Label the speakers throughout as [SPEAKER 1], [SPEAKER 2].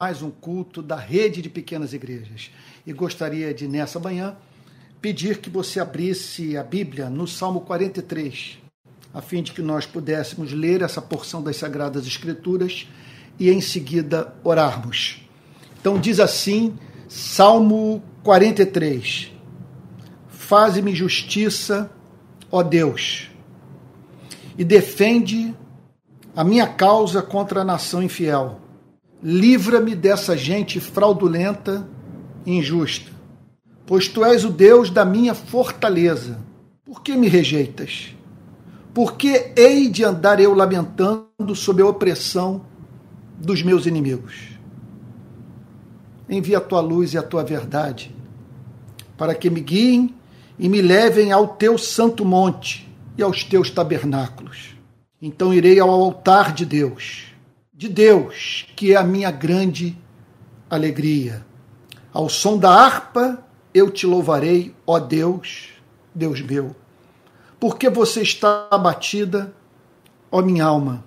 [SPEAKER 1] mais um culto da rede de pequenas igrejas. E gostaria de, nessa manhã, pedir que você abrisse a Bíblia no Salmo 43, a fim de que nós pudéssemos ler essa porção das Sagradas Escrituras e em seguida orarmos. Então diz assim, Salmo 43. Faze-me justiça, ó Deus, e defende a minha causa contra a nação infiel. Livra-me dessa gente fraudulenta e injusta, pois tu és o Deus da minha fortaleza. Por que me rejeitas? Por que hei de andar eu lamentando sob a opressão dos meus inimigos? Envia a tua luz e a tua verdade, para que me guiem e me levem ao teu santo monte e aos teus tabernáculos. Então irei ao altar de Deus, de Deus, que é a minha grande alegria. Ao som da harpa eu te louvarei, ó Deus, Deus meu. Porque você está abatida, ó minha alma?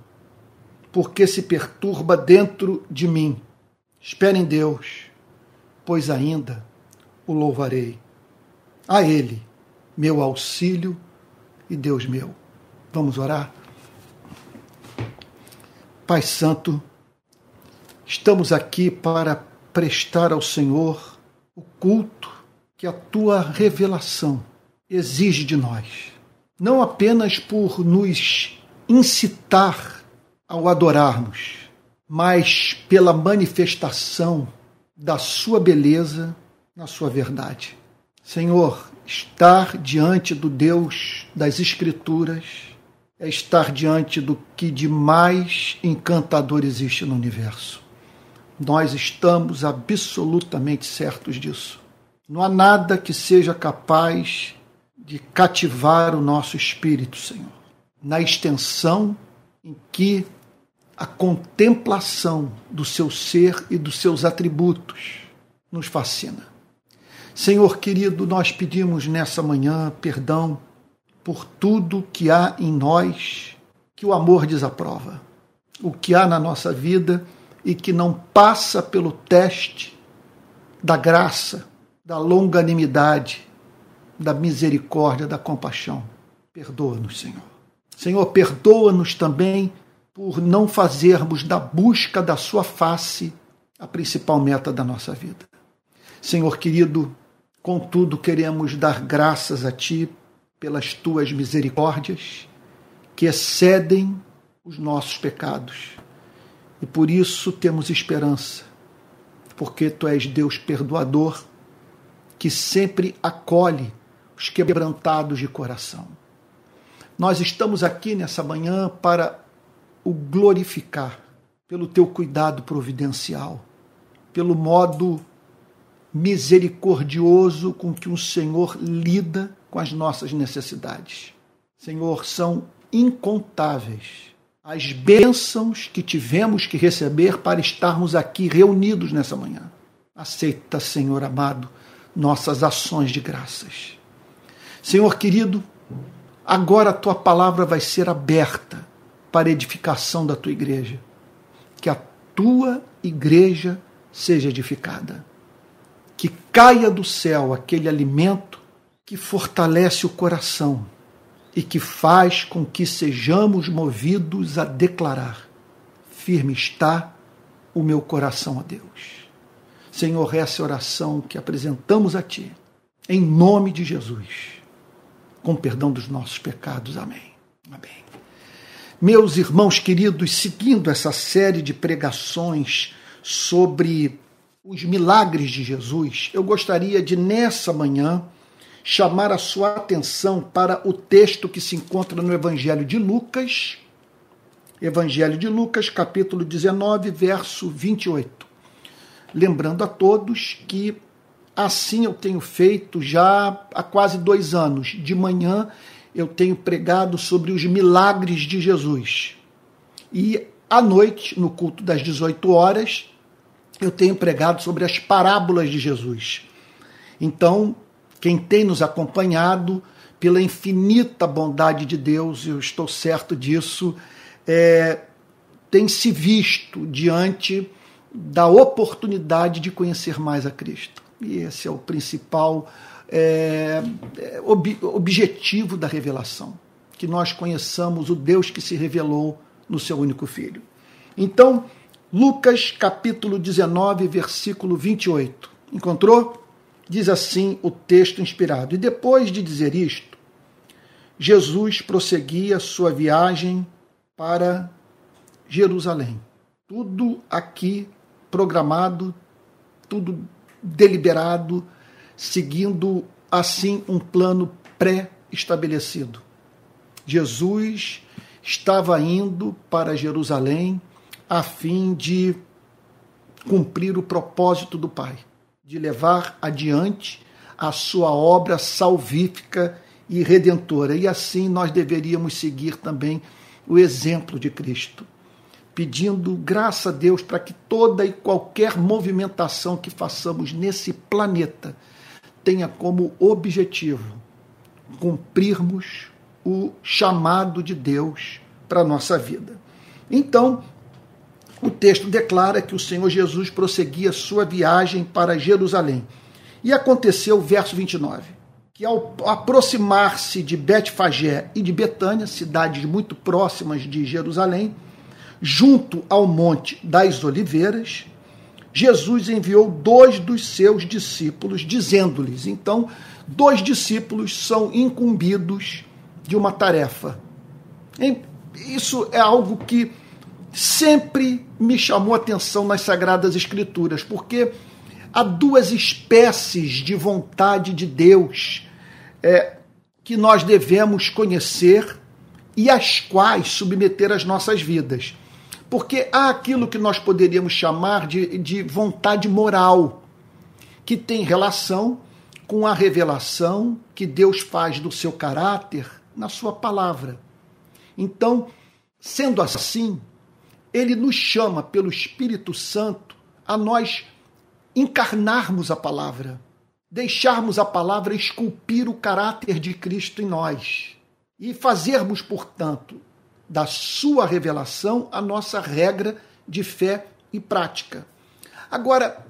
[SPEAKER 1] Porque se perturba dentro de mim? Espere em Deus, pois ainda o louvarei. A Ele, meu auxílio e Deus meu. Vamos orar? Pai Santo, estamos aqui para prestar ao Senhor o culto que a tua revelação exige de nós não apenas por nos incitar ao adorarmos, mas pela manifestação da sua beleza na sua verdade. Senhor, estar diante do Deus das Escrituras é estar diante do que de mais encantador existe no universo. Nós estamos absolutamente certos disso. Não há nada que seja capaz de cativar o nosso espírito, Senhor, na extensão em que a contemplação do seu ser e dos seus atributos nos fascina. Senhor querido, nós pedimos nessa manhã perdão por tudo que há em nós que o amor desaprova, o que há na nossa vida e que não passa pelo teste da graça, da longanimidade, da misericórdia, da compaixão. Perdoa-nos, Senhor. Senhor, perdoa-nos também por não fazermos da busca da Sua face a principal meta da nossa vida. Senhor querido, contudo, queremos dar graças a Ti pelas Tuas misericórdias que excedem os nossos pecados. E por isso temos esperança, porque Tu és Deus perdoador, que sempre acolhe os quebrantados de coração. Nós estamos aqui nessa manhã para o glorificar pelo teu cuidado providencial, pelo modo misericordioso com que o Senhor lida com as nossas necessidades. Senhor, são incontáveis as bênçãos que tivemos que receber para estarmos aqui reunidos nessa manhã. Aceita, Senhor amado, nossas ações de graças. Senhor querido, agora a tua palavra vai ser aberta para edificação da tua igreja. Que a tua igreja seja edificada. Que caia do céu aquele alimento que fortalece o coração e que faz com que sejamos movidos a declarar: firme está o meu coração a Deus. Senhor, essa é oração que apresentamos a Ti, em nome de Jesus com perdão dos nossos pecados. Amém. Amém. Meus irmãos queridos, seguindo essa série de pregações sobre os milagres de Jesus, eu gostaria de, nessa manhã, chamar a sua atenção para o texto que se encontra no Evangelho de Lucas, Evangelho de Lucas, capítulo 19, verso 28. Lembrando a todos que Assim eu tenho feito já há quase dois anos. De manhã eu tenho pregado sobre os milagres de Jesus. E à noite, no culto das 18 horas, eu tenho pregado sobre as parábolas de Jesus. Então, quem tem nos acompanhado, pela infinita bondade de Deus, eu estou certo disso, é, tem se visto diante da oportunidade de conhecer mais a Cristo. E esse é o principal é, é ob, objetivo da revelação: que nós conheçamos o Deus que se revelou no seu único filho. Então, Lucas capítulo 19, versículo 28. Encontrou? Diz assim o texto inspirado. E depois de dizer isto, Jesus prosseguia sua viagem para Jerusalém. Tudo aqui programado, tudo deliberado, seguindo assim um plano pré-estabelecido. Jesus estava indo para Jerusalém a fim de cumprir o propósito do Pai, de levar adiante a sua obra salvífica e redentora. E assim nós deveríamos seguir também o exemplo de Cristo, pedindo graça a Deus para que toda e qualquer movimentação que façamos nesse planeta tenha como objetivo cumprirmos o chamado de Deus para a nossa vida. Então, o texto declara que o Senhor Jesus prosseguia sua viagem para Jerusalém. E aconteceu, verso 29, que ao aproximar-se de Betfagé e de Betânia, cidades muito próximas de Jerusalém, junto ao Monte das Oliveiras, Jesus enviou dois dos seus discípulos, dizendo-lhes: então, dois discípulos são incumbidos de uma tarefa. Isso é algo que sempre me chamou atenção nas Sagradas Escrituras, porque há duas espécies de vontade de Deus é, que nós devemos conhecer e às quais submeter as nossas vidas. Porque há aquilo que nós poderíamos chamar de, de vontade moral, que tem relação com a revelação que Deus faz do seu caráter na sua palavra. Então, sendo assim, ele nos chama pelo Espírito Santo a nós encarnarmos a palavra, deixarmos a palavra esculpir o caráter de Cristo em nós e fazermos, portanto, da sua revelação a nossa regra de fé e prática. Agora,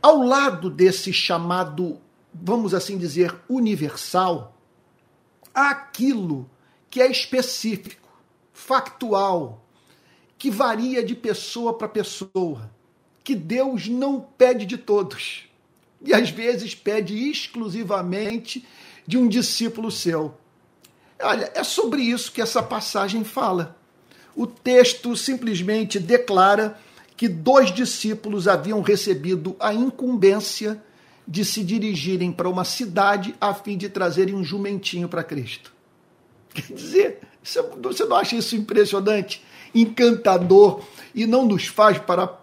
[SPEAKER 1] ao lado desse chamado, vamos assim dizer, universal, há aquilo que é específico factual, que varia de pessoa para pessoa, que Deus não pede de todos. E às vezes pede exclusivamente de um discípulo seu. Olha, é sobre isso que essa passagem fala. O texto simplesmente declara que dois discípulos haviam recebido a incumbência de se dirigirem para uma cidade a fim de trazerem um jumentinho para Cristo. Quer dizer, você não acha isso impressionante, encantador e não nos faz para,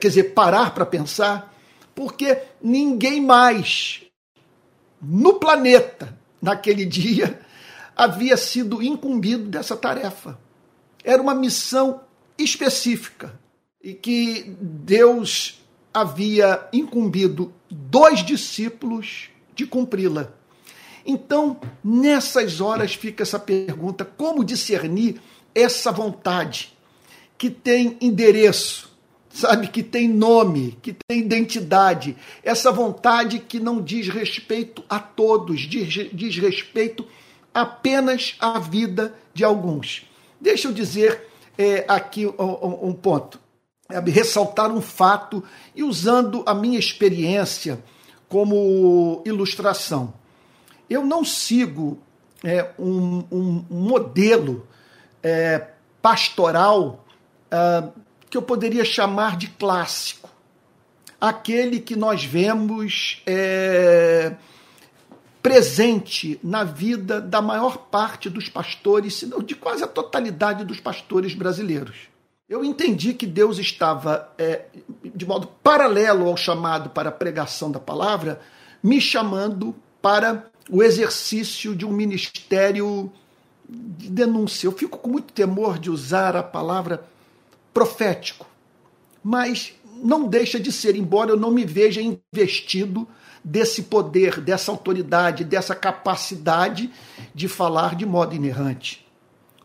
[SPEAKER 1] quer dizer, parar para pensar? Porque ninguém mais no planeta naquele dia havia sido incumbido dessa tarefa. Era uma missão específica e que Deus havia incumbido dois discípulos de cumpri-la. Então, nessas horas fica essa pergunta: como discernir essa vontade que tem endereço, sabe, que tem nome, que tem identidade, essa vontade que não diz respeito a todos, diz, diz respeito apenas à vida de alguns. Deixa eu dizer é, aqui um, um ponto, é, ressaltar um fato e usando a minha experiência como ilustração. Eu não sigo é, um, um, modelo é, pastoral é, que eu poderia chamar de clássico. Aquele que nós vemos é, presente na vida da maior parte dos pastores, se não de quase a totalidade dos pastores brasileiros. Eu entendi que Deus estava, é, de modo paralelo ao chamado para a pregação da palavra, me chamando para o exercício de um ministério de denúncia. Eu fico com muito temor de usar a palavra profético, mas não deixa de ser, embora eu não me veja investido desse poder, dessa autoridade, dessa capacidade de falar de modo inerrante,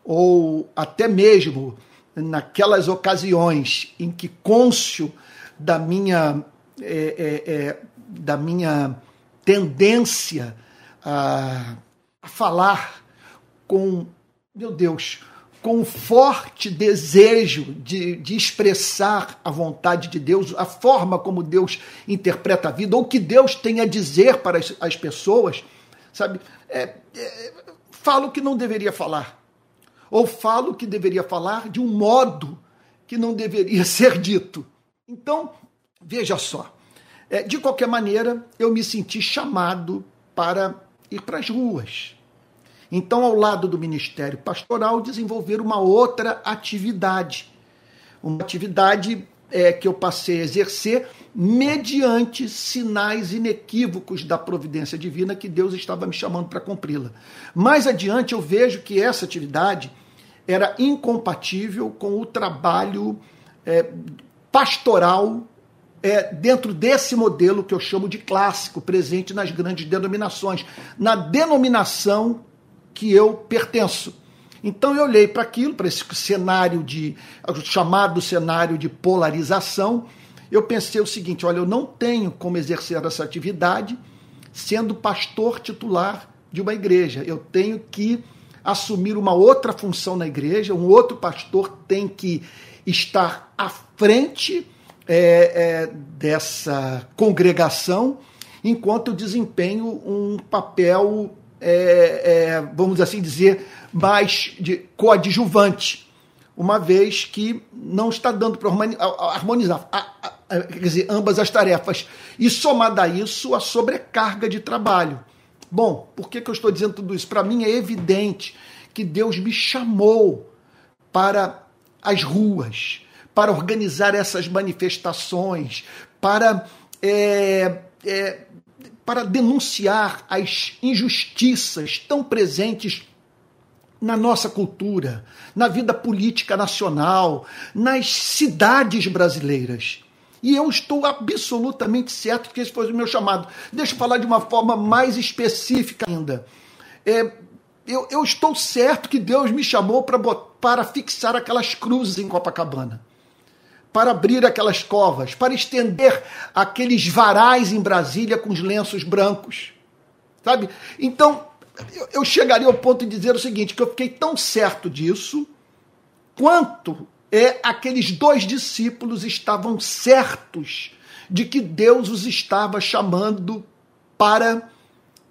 [SPEAKER 1] ou até mesmo naquelas ocasiões em que cônscio da minha, é, é, é, da minha tendência a, a falar com, meu Deus, com forte desejo de, de expressar a vontade de Deus, a forma como Deus interpreta a vida, ou que Deus tem a dizer para as, as pessoas, sabe? É, é, falo que não deveria falar. Ou falo que deveria falar de um modo que não deveria ser dito. Então, veja só. É, de qualquer maneira, eu me senti chamado para ir para as ruas então, ao lado do ministério pastoral, desenvolver uma outra atividade. Uma atividade é, que eu passei a exercer mediante sinais inequívocos da providência divina que Deus estava me chamando para cumpri-la. Mais adiante, eu vejo que essa atividade era incompatível com o trabalho é, pastoral é, dentro desse modelo que eu chamo de clássico, presente nas grandes denominações, na denominação que eu pertenço. Então eu olhei para aquilo, para esse cenário de chamado cenário de polarização, eu pensei o seguinte, olha, eu não tenho como exercer essa atividade sendo pastor titular de uma igreja. Eu tenho que assumir uma outra função na igreja, um outro pastor tem que estar à frente é, é, dessa congregação, enquanto desempenho um papel é, é, vamos assim dizer, mais de coadjuvante, uma vez que não está dando para harmonizar a, a, quer dizer, ambas as tarefas. E somada a isso, a sobrecarga de trabalho. Bom, por que, que eu estou dizendo tudo isso? Para mim é evidente que Deus me chamou para as ruas, para organizar essas manifestações, para é, é, para denunciar as injustiças tão presentes na nossa cultura, na vida política nacional, nas cidades brasileiras. E eu estou absolutamente certo que esse foi o meu chamado. Deixa eu falar de uma forma mais específica ainda. É, eu, eu, estou certo que Deus me chamou para, para fixar aquelas cruzes em Copacabana para abrir aquelas covas, para estender aqueles varais em Brasília com os lenços brancos. Sabe? Então, eu chegaria ao ponto de dizer o seguinte: que eu fiquei tão certo disso, quanto é aqueles dois discípulos estavam certos de que Deus os estava chamando para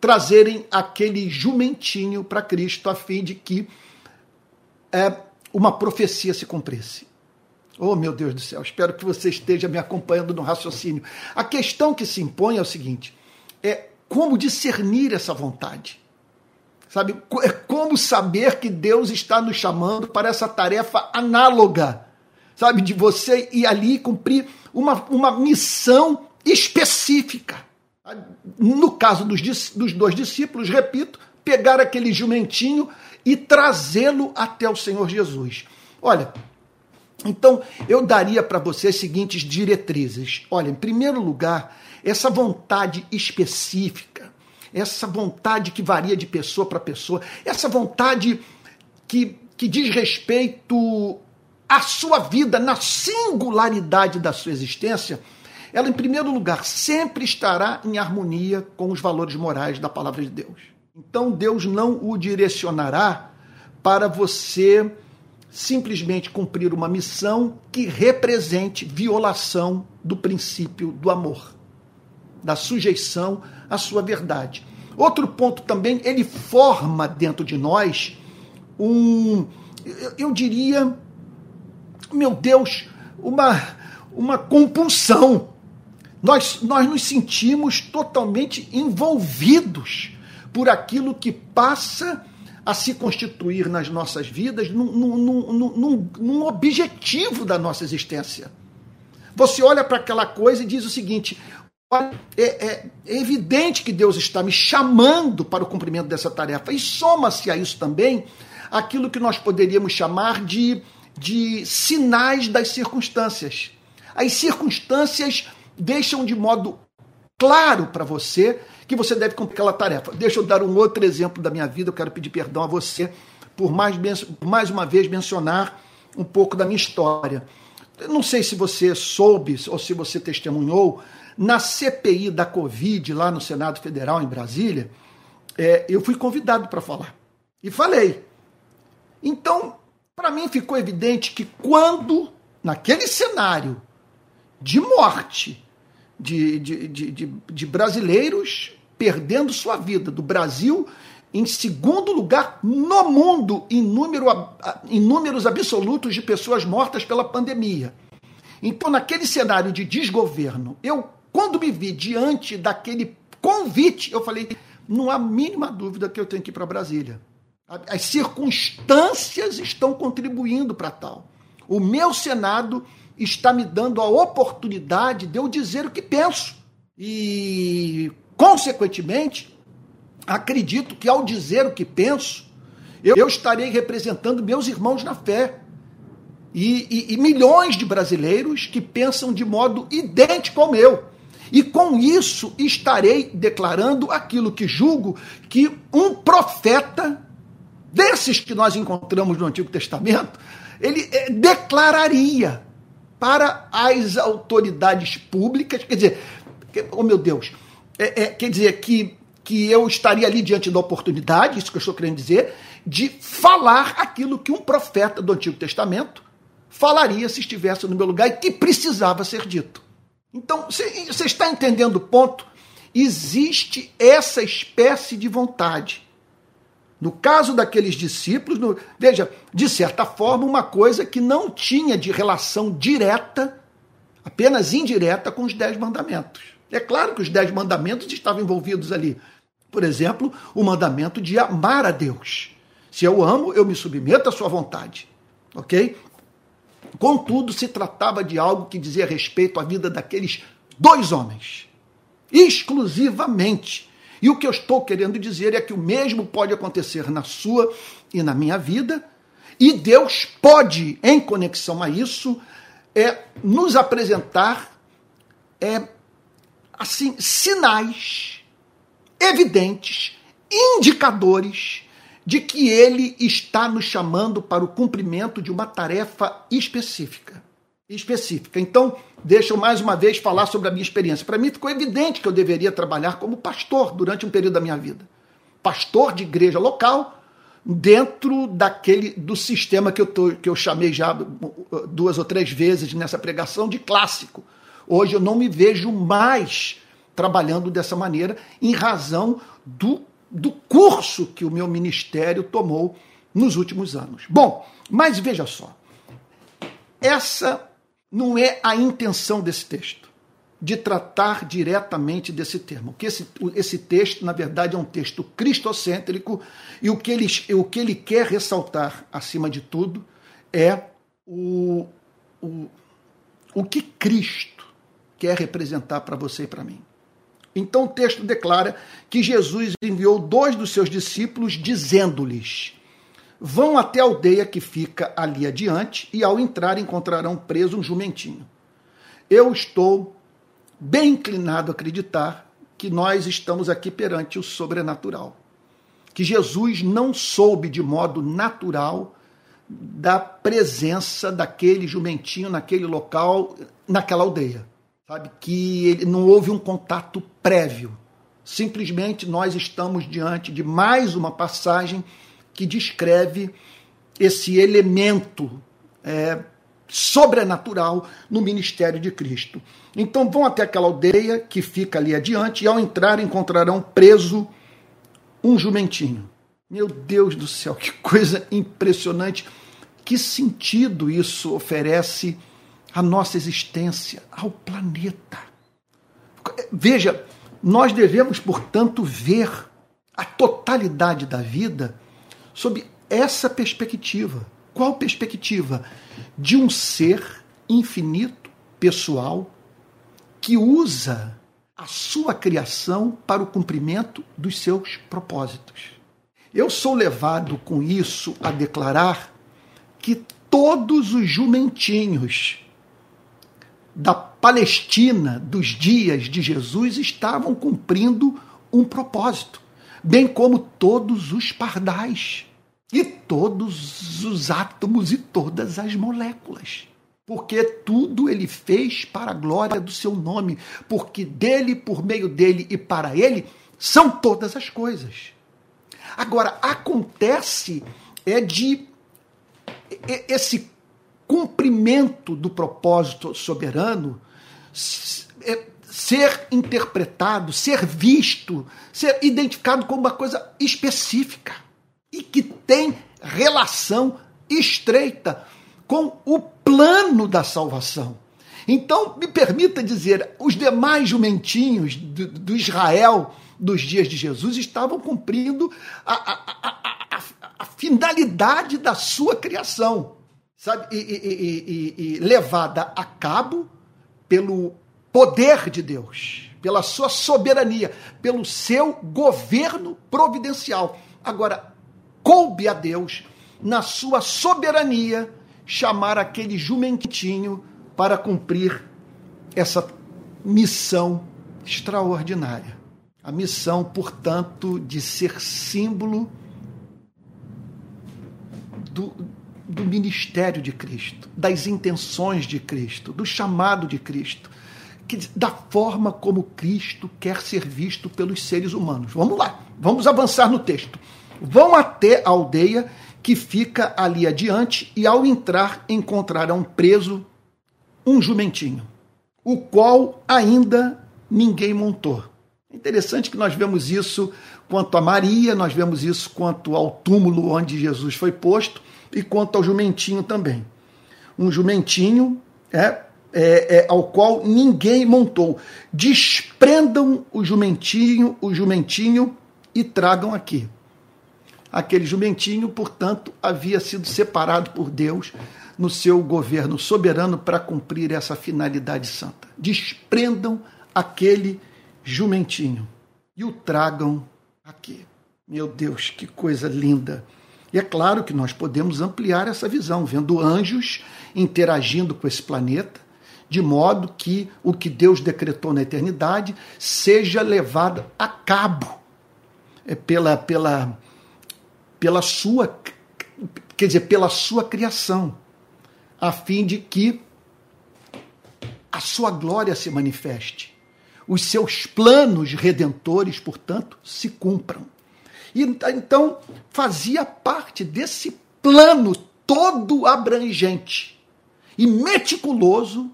[SPEAKER 1] trazerem aquele jumentinho para Cristo, a fim de que é, uma profecia se cumprisse. Oh, meu Deus do céu, espero que você esteja me acompanhando no raciocínio. A questão que se impõe é o seguinte: é como discernir essa vontade. Sabe? É como saber que Deus está nos chamando para essa tarefa análoga. Sabe? De você ir ali cumprir uma, uma missão específica. No caso dos, dos dois discípulos, repito, pegar aquele jumentinho e trazê-lo até o Senhor Jesus. Olha, então, eu daria para você as seguintes diretrizes. Olha, em primeiro lugar, essa vontade específica, essa vontade que varia de pessoa para pessoa, essa vontade que, que diz respeito à sua vida, na singularidade da sua existência, ela, em primeiro lugar, sempre estará em harmonia com os valores morais da palavra de Deus. Então, Deus não o direcionará para você simplesmente cumprir uma missão que represente violação do princípio do amor, da sujeição à sua verdade. Outro ponto também, ele forma dentro de nós um, eu diria, meu Deus, uma, uma compulsão. Nós, nós nos sentimos totalmente envolvidos por aquilo que passa a se constituir nas nossas vidas num, num, num, num objetivo da nossa existência. Você olha para aquela coisa e diz o seguinte: é, é, é, evidente que Deus está me chamando para o cumprimento dessa tarefa. E soma-se a isso também aquilo que nós poderíamos chamar de, de sinais das circunstâncias. As circunstâncias deixam de modo claro para você que você deve cumprir aquela tarefa. Deixa eu dar um outro exemplo da minha vida, eu quero pedir perdão a você por mais, mais uma vez mencionar um pouco da minha história. não sei se você soube ou se você testemunhou, na CPI da Covid, lá no Senado Federal, em Brasília, é, eu fui convidado para falar. E falei. Então, para mim ficou evidente que quando, naquele cenário de morte de, de, de, de, de brasileiros perdendo sua vida, do Brasil em segundo lugar no mundo em, número, em números absolutos de pessoas mortas pela pandemia. Então, naquele cenário de desgoverno, eu, quando me vi diante daquele convite, eu falei: não há mínima dúvida que eu tenho que ir para Brasília. As circunstâncias estão contribuindo para tal. O meu Senado está me dando a oportunidade de eu dizer o que penso. E, consequentemente, acredito que ao dizer o que penso, eu, estarei representando meus irmãos na fé. E, e, e, milhões de brasileiros que pensam de modo idêntico ao meu. E com isso estarei declarando aquilo que julgo que um profeta, desses que nós encontramos no Antigo Testamento, ele eh, declararia para as autoridades públicas, quer dizer, oh meu Deus, é, é, quer dizer que que eu estaria ali diante da oportunidade, isso que eu estou querendo dizer, de falar aquilo que um profeta do Antigo Testamento falaria se estivesse no meu lugar e que precisava ser dito. Então, você está entendendo o ponto? Existe essa espécie de vontade. No caso daqueles discípulos, no, veja, de certa forma, uma coisa que não tinha de relação direta, apenas indireta, com os dez mandamentos. É claro que os dez mandamentos estavam envolvidos ali, por exemplo, o mandamento de amar a Deus. Se eu amo, eu me submeto à sua vontade. Ok? Contudo, se tratava de algo que dizia respeito à vida daqueles dois homens. Exclusivamente. E o que eu estou querendo dizer é que o mesmo pode acontecer na sua e na minha vida, e Deus pode, em conexão a isso, é, nos apresentar é, assim sinais evidentes, indicadores de que ele está nos chamando para o cumprimento de uma tarefa específica. Específica. Então, deixa eu mais uma vez falar sobre a minha experiência. Para mim ficou evidente que eu deveria trabalhar como pastor durante um período da minha vida. Pastor de igreja local, dentro daquele do sistema que eu, tô, que eu chamei já duas ou três vezes nessa pregação de clássico. Hoje eu não me vejo mais trabalhando dessa maneira em razão do, do curso que o meu ministério tomou nos últimos anos. Bom, mas veja só. Essa não é a intenção desse texto, de tratar diretamente desse termo. Que esse, esse texto, na verdade, é um texto cristocêntrico e o que ele, o que ele quer ressaltar, acima de tudo, é o, o, o que Cristo quer representar para você e para mim. Então o texto declara que Jesus enviou dois dos seus discípulos, dizendo-lhes: Vão até a aldeia que fica ali adiante, e ao entrar encontrarão preso um jumentinho. Eu estou bem inclinado a acreditar que nós estamos aqui perante o sobrenatural. Que Jesus não soube de modo natural da presença daquele jumentinho naquele local, naquela aldeia sabe? Que não houve um contato prévio. Simplesmente nós estamos diante de mais uma passagem que descreve esse elemento é, sobrenatural no ministério de Cristo. Então vão até aquela aldeia que fica ali adiante e ao entrar encontrarão preso um jumentinho. Meu Deus do céu, que coisa impressionante! Que sentido isso oferece a nossa existência, ao planeta. Veja, nós devemos, portanto, ver a totalidade da vida sob essa perspectiva. Qual perspectiva? De um ser infinito, pessoal, que usa a sua criação para o cumprimento dos seus propósitos. Eu sou levado com isso a declarar que todos os jumentinhos da Palestina dos dias de Jesus estavam cumprindo um propósito, bem como todos os pardais. e todos os átomos e todas as moléculas. Porque tudo ele fez para a glória do seu nome, porque dele, por meio dele e para ele são todas as coisas. Agora, acontece é de esse cumprimento do propósito soberano é, ser interpretado, ser visto, ser identificado como uma coisa específica e que tem relação estreita com o plano da salvação. Então, me permita dizer, os demais jumentinhos do, do Israel dos dias de Jesus estavam cumprindo a, a, a, a finalidade da sua criação, sabe? E, e, e, e, levada a cabo pelo poder de Deus, pela sua soberania, pelo seu governo providencial. Agora, coube a Deus, na sua soberania, chamar aquele jumentinho para cumprir essa missão extraordinária. A missão, portanto, de ser símbolo do, do ministério de Cristo, das intenções de Cristo, do chamado de Cristo, que, da forma como Cristo quer ser visto pelos seres humanos. Vamos lá, vamos avançar no texto. Vão até a aldeia que fica ali adiante e, ao entrar, encontrarão preso um jumentinho, o qual ainda ninguém montou. Interessante que nós vemos isso quanto a Maria, nós vemos isso quanto ao túmulo onde Jesus foi posto e quanto ao jumentinho também. Um jumentinho é, é, é, ao qual ninguém montou. Desprendam o jumentinho, o jumentinho e tragam aqui. Aquele jumentinho, portanto, havia sido separado por Deus no seu governo soberano para cumprir essa finalidade santa. Desprendam aquele jumentinho e o tragam aqui. Meu Deus, que coisa linda! E é claro que nós podemos ampliar essa visão, vendo anjos interagindo com esse planeta, de modo que o que Deus decretou na eternidade seja levado a cabo é, pela, pela, pela sua, quer dizer, pela sua criação, a fim de que a sua glória se manifeste os seus planos redentores, portanto, se cumpram. E, então, fazia parte desse plano todo abrangente e meticuloso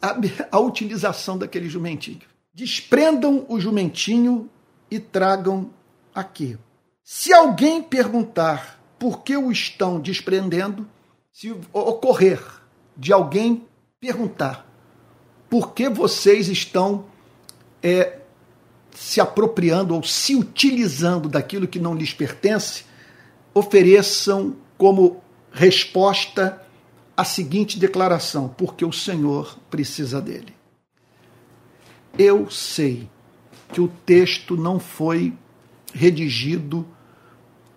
[SPEAKER 1] a, a utilização daquele jumentinho. Desprendam o jumentinho e tragam aqui. Se alguém perguntar por que o estão desprendendo, se ocorrer de alguém perguntar por que vocês estão é, se apropriando ou se utilizando daquilo que não lhes pertence, ofereçam como resposta a seguinte declaração: porque o Senhor precisa dele. Eu sei que o texto não foi redigido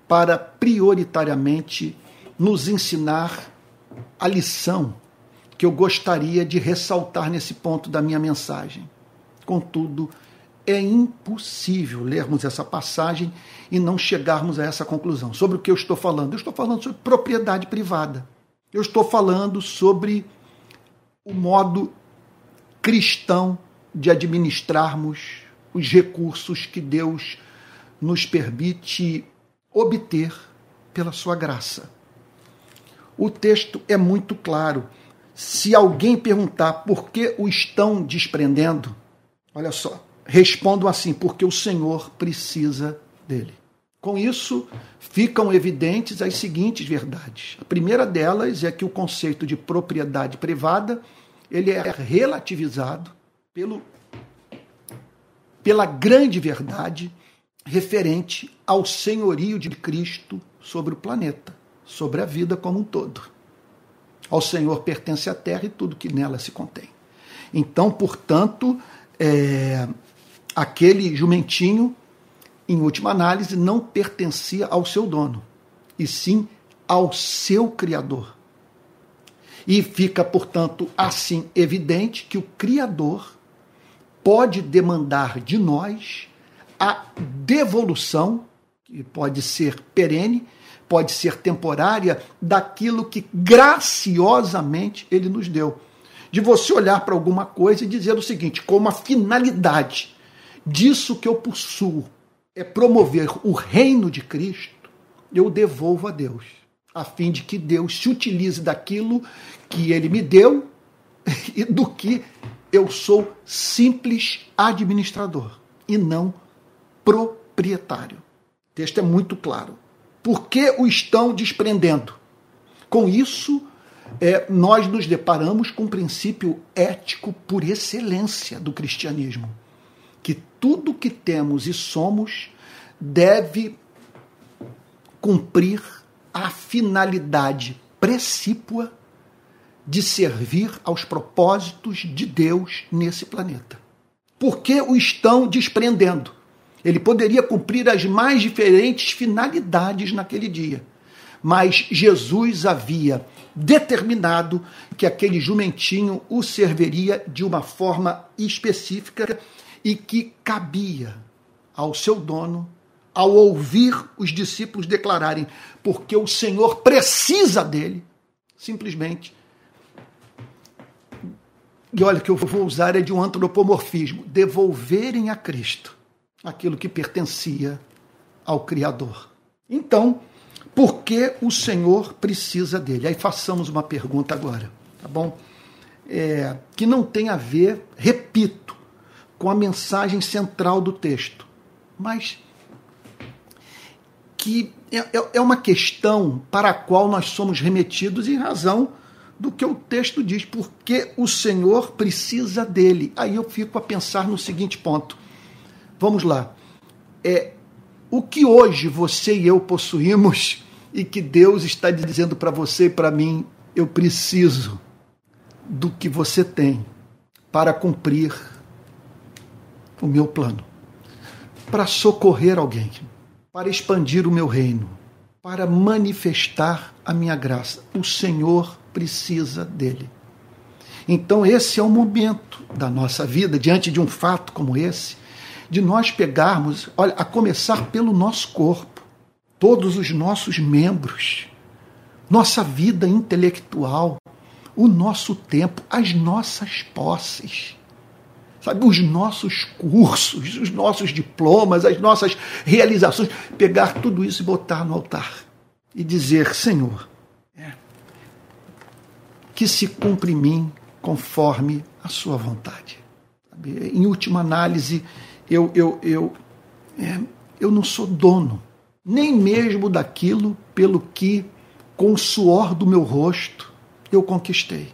[SPEAKER 1] para prioritariamente nos ensinar a lição que eu gostaria de ressaltar nesse ponto da minha mensagem. Contudo, é impossível lermos essa passagem e não chegarmos a essa conclusão. Sobre o que eu estou falando? Eu estou falando sobre propriedade privada. Eu estou falando sobre o modo cristão de administrarmos os recursos que Deus nos permite obter pela sua graça. O texto é muito claro se alguém perguntar por que o estão desprendendo, olha só, respondam assim: porque o Senhor precisa dele. Com isso, ficam evidentes as seguintes verdades. A primeira delas é que o conceito de propriedade privada ele é relativizado pelo, pela grande verdade referente ao senhorio de Cristo sobre o planeta, sobre a vida como um todo. Ao Senhor pertence a terra e tudo que nela se contém. Então, portanto, é, aquele jumentinho, em última análise, não pertencia ao seu dono, e sim ao seu Criador. E fica, portanto, assim evidente que o Criador pode demandar de nós a devolução, que pode ser perene, pode ser temporária daquilo que graciosamente ele nos deu. De você olhar para alguma coisa e dizer o seguinte, como a finalidade disso que eu possuo é promover o reino de Cristo, eu devolvo a Deus, a fim de que Deus se utilize daquilo que ele me deu e do que eu sou simples administrador e não proprietário. O texto é muito claro. Por que o estão desprendendo? Com isso, é, nós nos deparamos com um princípio ético por excelência do cristianismo, que tudo que temos e somos deve cumprir a finalidade precípua de servir aos propósitos de Deus nesse planeta. Por que o estão desprendendo? Ele poderia cumprir as mais diferentes finalidades naquele dia. Mas Jesus havia determinado que aquele jumentinho o serviria de uma forma específica e que cabia ao seu dono, ao ouvir os discípulos declararem, porque o Senhor precisa dele, simplesmente. E olha, que eu vou usar é de um antropomorfismo: devolverem a Cristo aquilo que pertencia ao Criador. Então, por que o Senhor precisa dele? Aí façamos uma pergunta agora, tá bom? É, que não tem a ver, repito, com a mensagem central do texto, mas que é, é, é uma questão para a qual nós somos remetidos em razão do que o texto diz, porque o Senhor precisa dele. Aí eu fico a pensar no seguinte ponto: Vamos lá. É, o que hoje você e eu possuímos e que Deus está dizendo para você e para mim, eu preciso do que você tem para cumprir o meu plano, para socorrer alguém, para expandir o meu reino, para manifestar a minha graça. O Senhor precisa dele. Então, esse é o momento da nossa vida, diante de um fato como esse, de nós pegarmos, olha, a começar pelo nosso corpo, todos os nossos membros, nossa vida intelectual, o nosso tempo, as nossas posses, sabe, os nossos cursos, os nossos diplomas, as nossas realizações, pegar tudo isso e botar no altar e dizer: Senhor, é, que se cumpra em mim conforme a Sua vontade. Em última análise, eu, eu, eu, é, eu não sou dono, nem mesmo daquilo pelo que, com o suor do meu rosto, eu conquistei.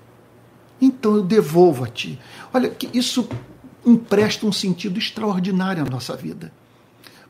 [SPEAKER 1] Então eu devolvo a ti. Olha, que isso empresta um sentido extraordinário à nossa vida,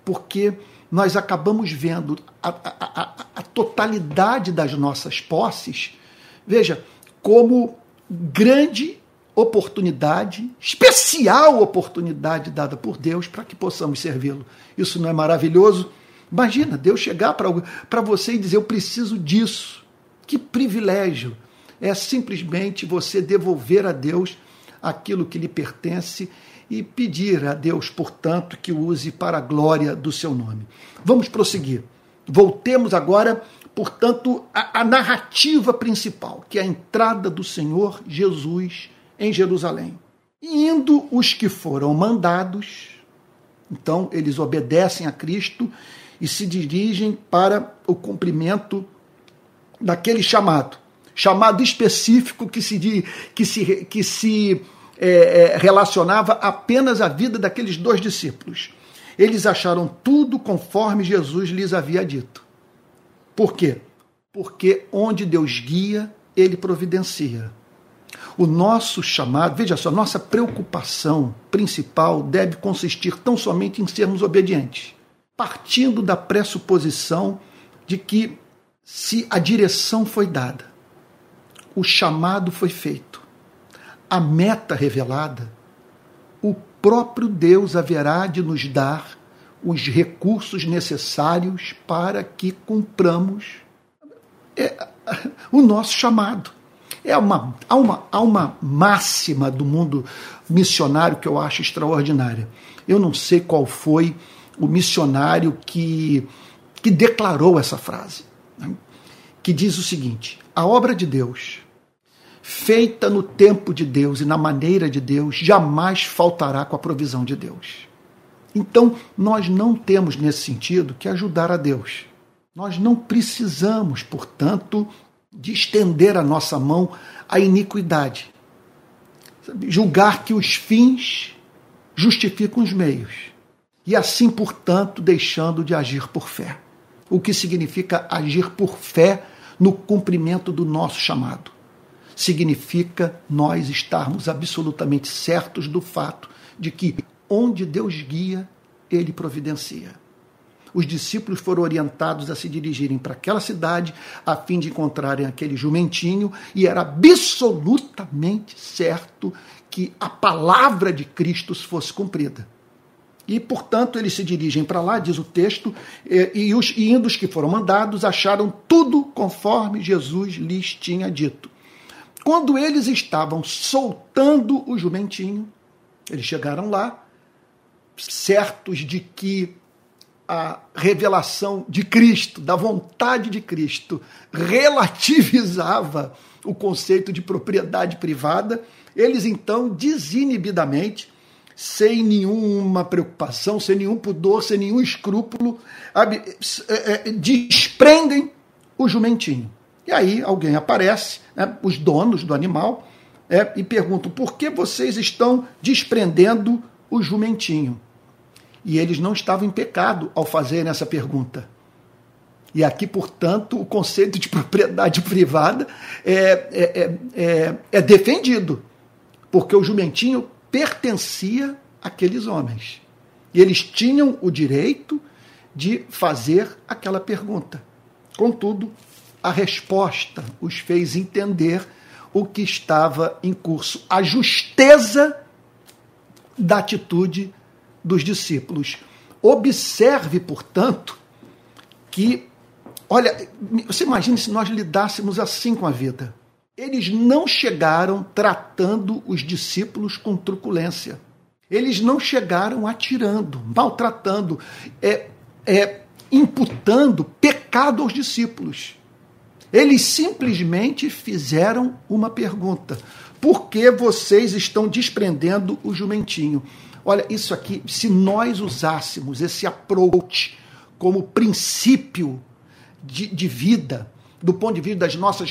[SPEAKER 1] porque nós acabamos vendo a, a, a, a totalidade das nossas posses, veja, como grande oportunidade, especial oportunidade dada por Deus para que possamos servi-lo. Isso não é maravilhoso? Imagina Deus chegar para você e dizer: Eu preciso disso. Que privilégio! É simplesmente você devolver a Deus aquilo que lhe pertence e pedir a Deus, portanto, que o use para a glória do seu nome. Vamos prosseguir. Voltemos agora, portanto, à, à narrativa principal, que é a entrada do Senhor Jesus em Jerusalém. Indo os que foram mandados, então eles obedecem a Cristo e se dirigem para o cumprimento daquele chamado, chamado específico que se, que se, que se é, é, relacionava apenas à vida daqueles dois discípulos. Eles acharam tudo conforme Jesus lhes havia dito. Por quê? Porque onde Deus guia, ele providencia. O nosso chamado, veja só, nossa preocupação principal deve consistir tão somente em sermos obedientes, partindo da pressuposição de que se a direção foi dada, o chamado foi feito, a meta revelada, o próprio Deus haverá de nos dar os recursos necessários para que cumpramos é, o nosso chamado. É uma, há, uma, há uma máxima do mundo missionário que eu acho extraordinária. Eu não sei qual foi o missionário que, que declarou essa frase. que diz o seguinte: a obra de Deus, feita no tempo de Deus e na maneira de Deus, jamais faltará com a provisão de Deus. Então, nós não temos nesse sentido que ajudar a Deus. Nós não precisamos, portanto, de estender a nossa mão à iniquidade. Julgar que os fins justificam os meios. E assim, portanto, deixando de agir por fé. O que significa agir por fé no cumprimento do nosso chamado. Significa nós estarmos absolutamente certos do fato de que onde Deus guia, ele providencia. Os discípulos foram orientados a se dirigirem para aquela cidade a fim de encontrarem aquele jumentinho, e era absolutamente certo que a palavra de Cristo fosse cumprida. E, portanto, eles se dirigem para lá, diz o texto, e, os, e indo os que foram mandados acharam tudo conforme Jesus lhes tinha dito. Quando eles estavam soltando o jumentinho, eles chegaram lá, certos de que a revelação de Cristo, da vontade de Cristo, relativizava o conceito de propriedade privada, eles então desinibidamente sem nenhuma preocupação, sem nenhum pudor, sem nenhum escrúpulo, é, é, desprendem o jumentinho. E aí alguém aparece, né, os donos do animal, é, e perguntam: por que vocês estão desprendendo o jumentinho? E eles não estavam em pecado ao fazerem essa pergunta. E aqui, portanto, o conceito de propriedade privada é, é, é, é defendido, porque o jumentinho pertencia àqueles homens. E eles tinham o direito de fazer aquela pergunta. Contudo, a resposta os fez entender o que estava em curso, a justeza da atitude dos discípulos. Observe, portanto, que, olha, você imagine se nós lidássemos assim com a vida eles não chegaram tratando os discípulos com truculência. Eles não chegaram atirando, maltratando, é, é, imputando pecado aos discípulos. Eles simplesmente fizeram uma pergunta: por que vocês estão desprendendo o jumentinho? Olha, isso aqui, se nós usássemos esse approach como princípio de, de vida, do ponto de vista das nossas,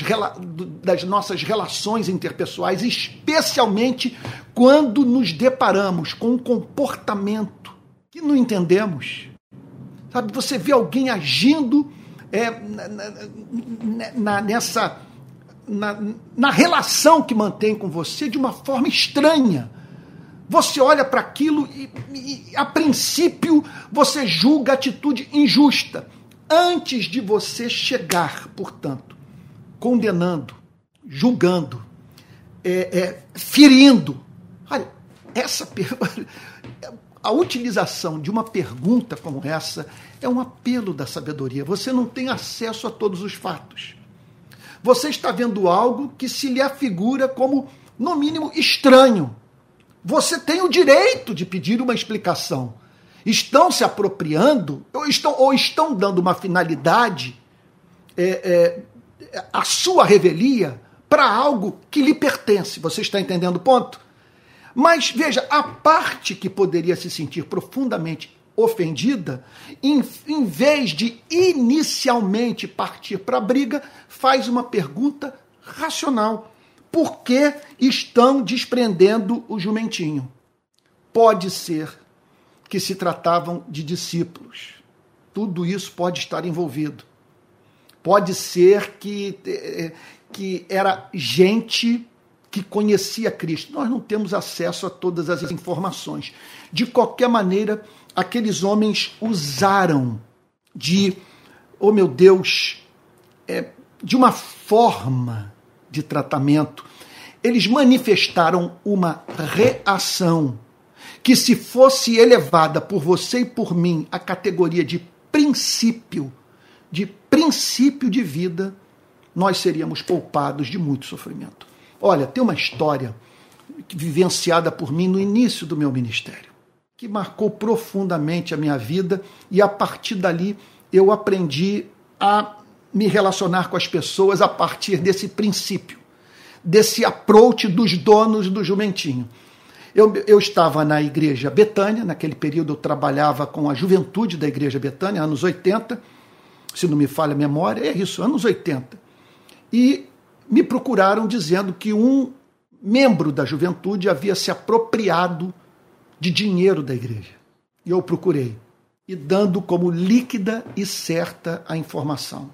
[SPEAKER 1] das nossas relações interpessoais, especialmente quando nos deparamos com um comportamento que não entendemos. Sabe, você vê alguém agindo é, na, na, nessa na, na relação que mantém com você de uma forma estranha. Você olha para aquilo e, e, a princípio, você julga a atitude injusta. Antes de você chegar, portanto, condenando, julgando, é, é, ferindo, olha, essa a utilização de uma pergunta como essa é um apelo da sabedoria. Você não tem acesso a todos os fatos. Você está vendo algo que se lhe afigura como, no mínimo, estranho. Você tem o direito de pedir uma explicação estão se apropriando ou estão, ou estão dando uma finalidade é, é, a sua revelia para algo que lhe pertence. Você está entendendo o ponto? Mas veja, a parte que poderia se sentir profundamente ofendida, em, em vez de inicialmente partir para a briga, faz uma pergunta racional. Por que estão desprendendo o jumentinho? Pode ser que se tratavam de discípulos. Tudo isso pode estar envolvido. Pode ser que, eh, que era gente que conhecia Cristo. Nós não temos acesso a todas as informações. De qualquer maneira, aqueles homens usaram de, oh meu Deus, é, de uma forma de tratamento. Eles manifestaram uma reação que se fosse elevada por você e por mim à categoria de princípio, de princípio de vida, nós seríamos poupados de muito sofrimento. Olha, tem uma história vivenciada por mim no início do meu ministério, que marcou profundamente a minha vida e a partir dali eu aprendi a me relacionar com as pessoas a partir desse princípio, desse approach dos donos do jumentinho. Eu, eu estava na igreja Betânia, naquele período eu trabalhava com a juventude da igreja Betânia, anos 80, se não me falha a memória, é isso, anos 80. E me procuraram dizendo que um membro da juventude havia se apropriado de dinheiro da igreja. E eu procurei, e dando como líquida e certa a informação,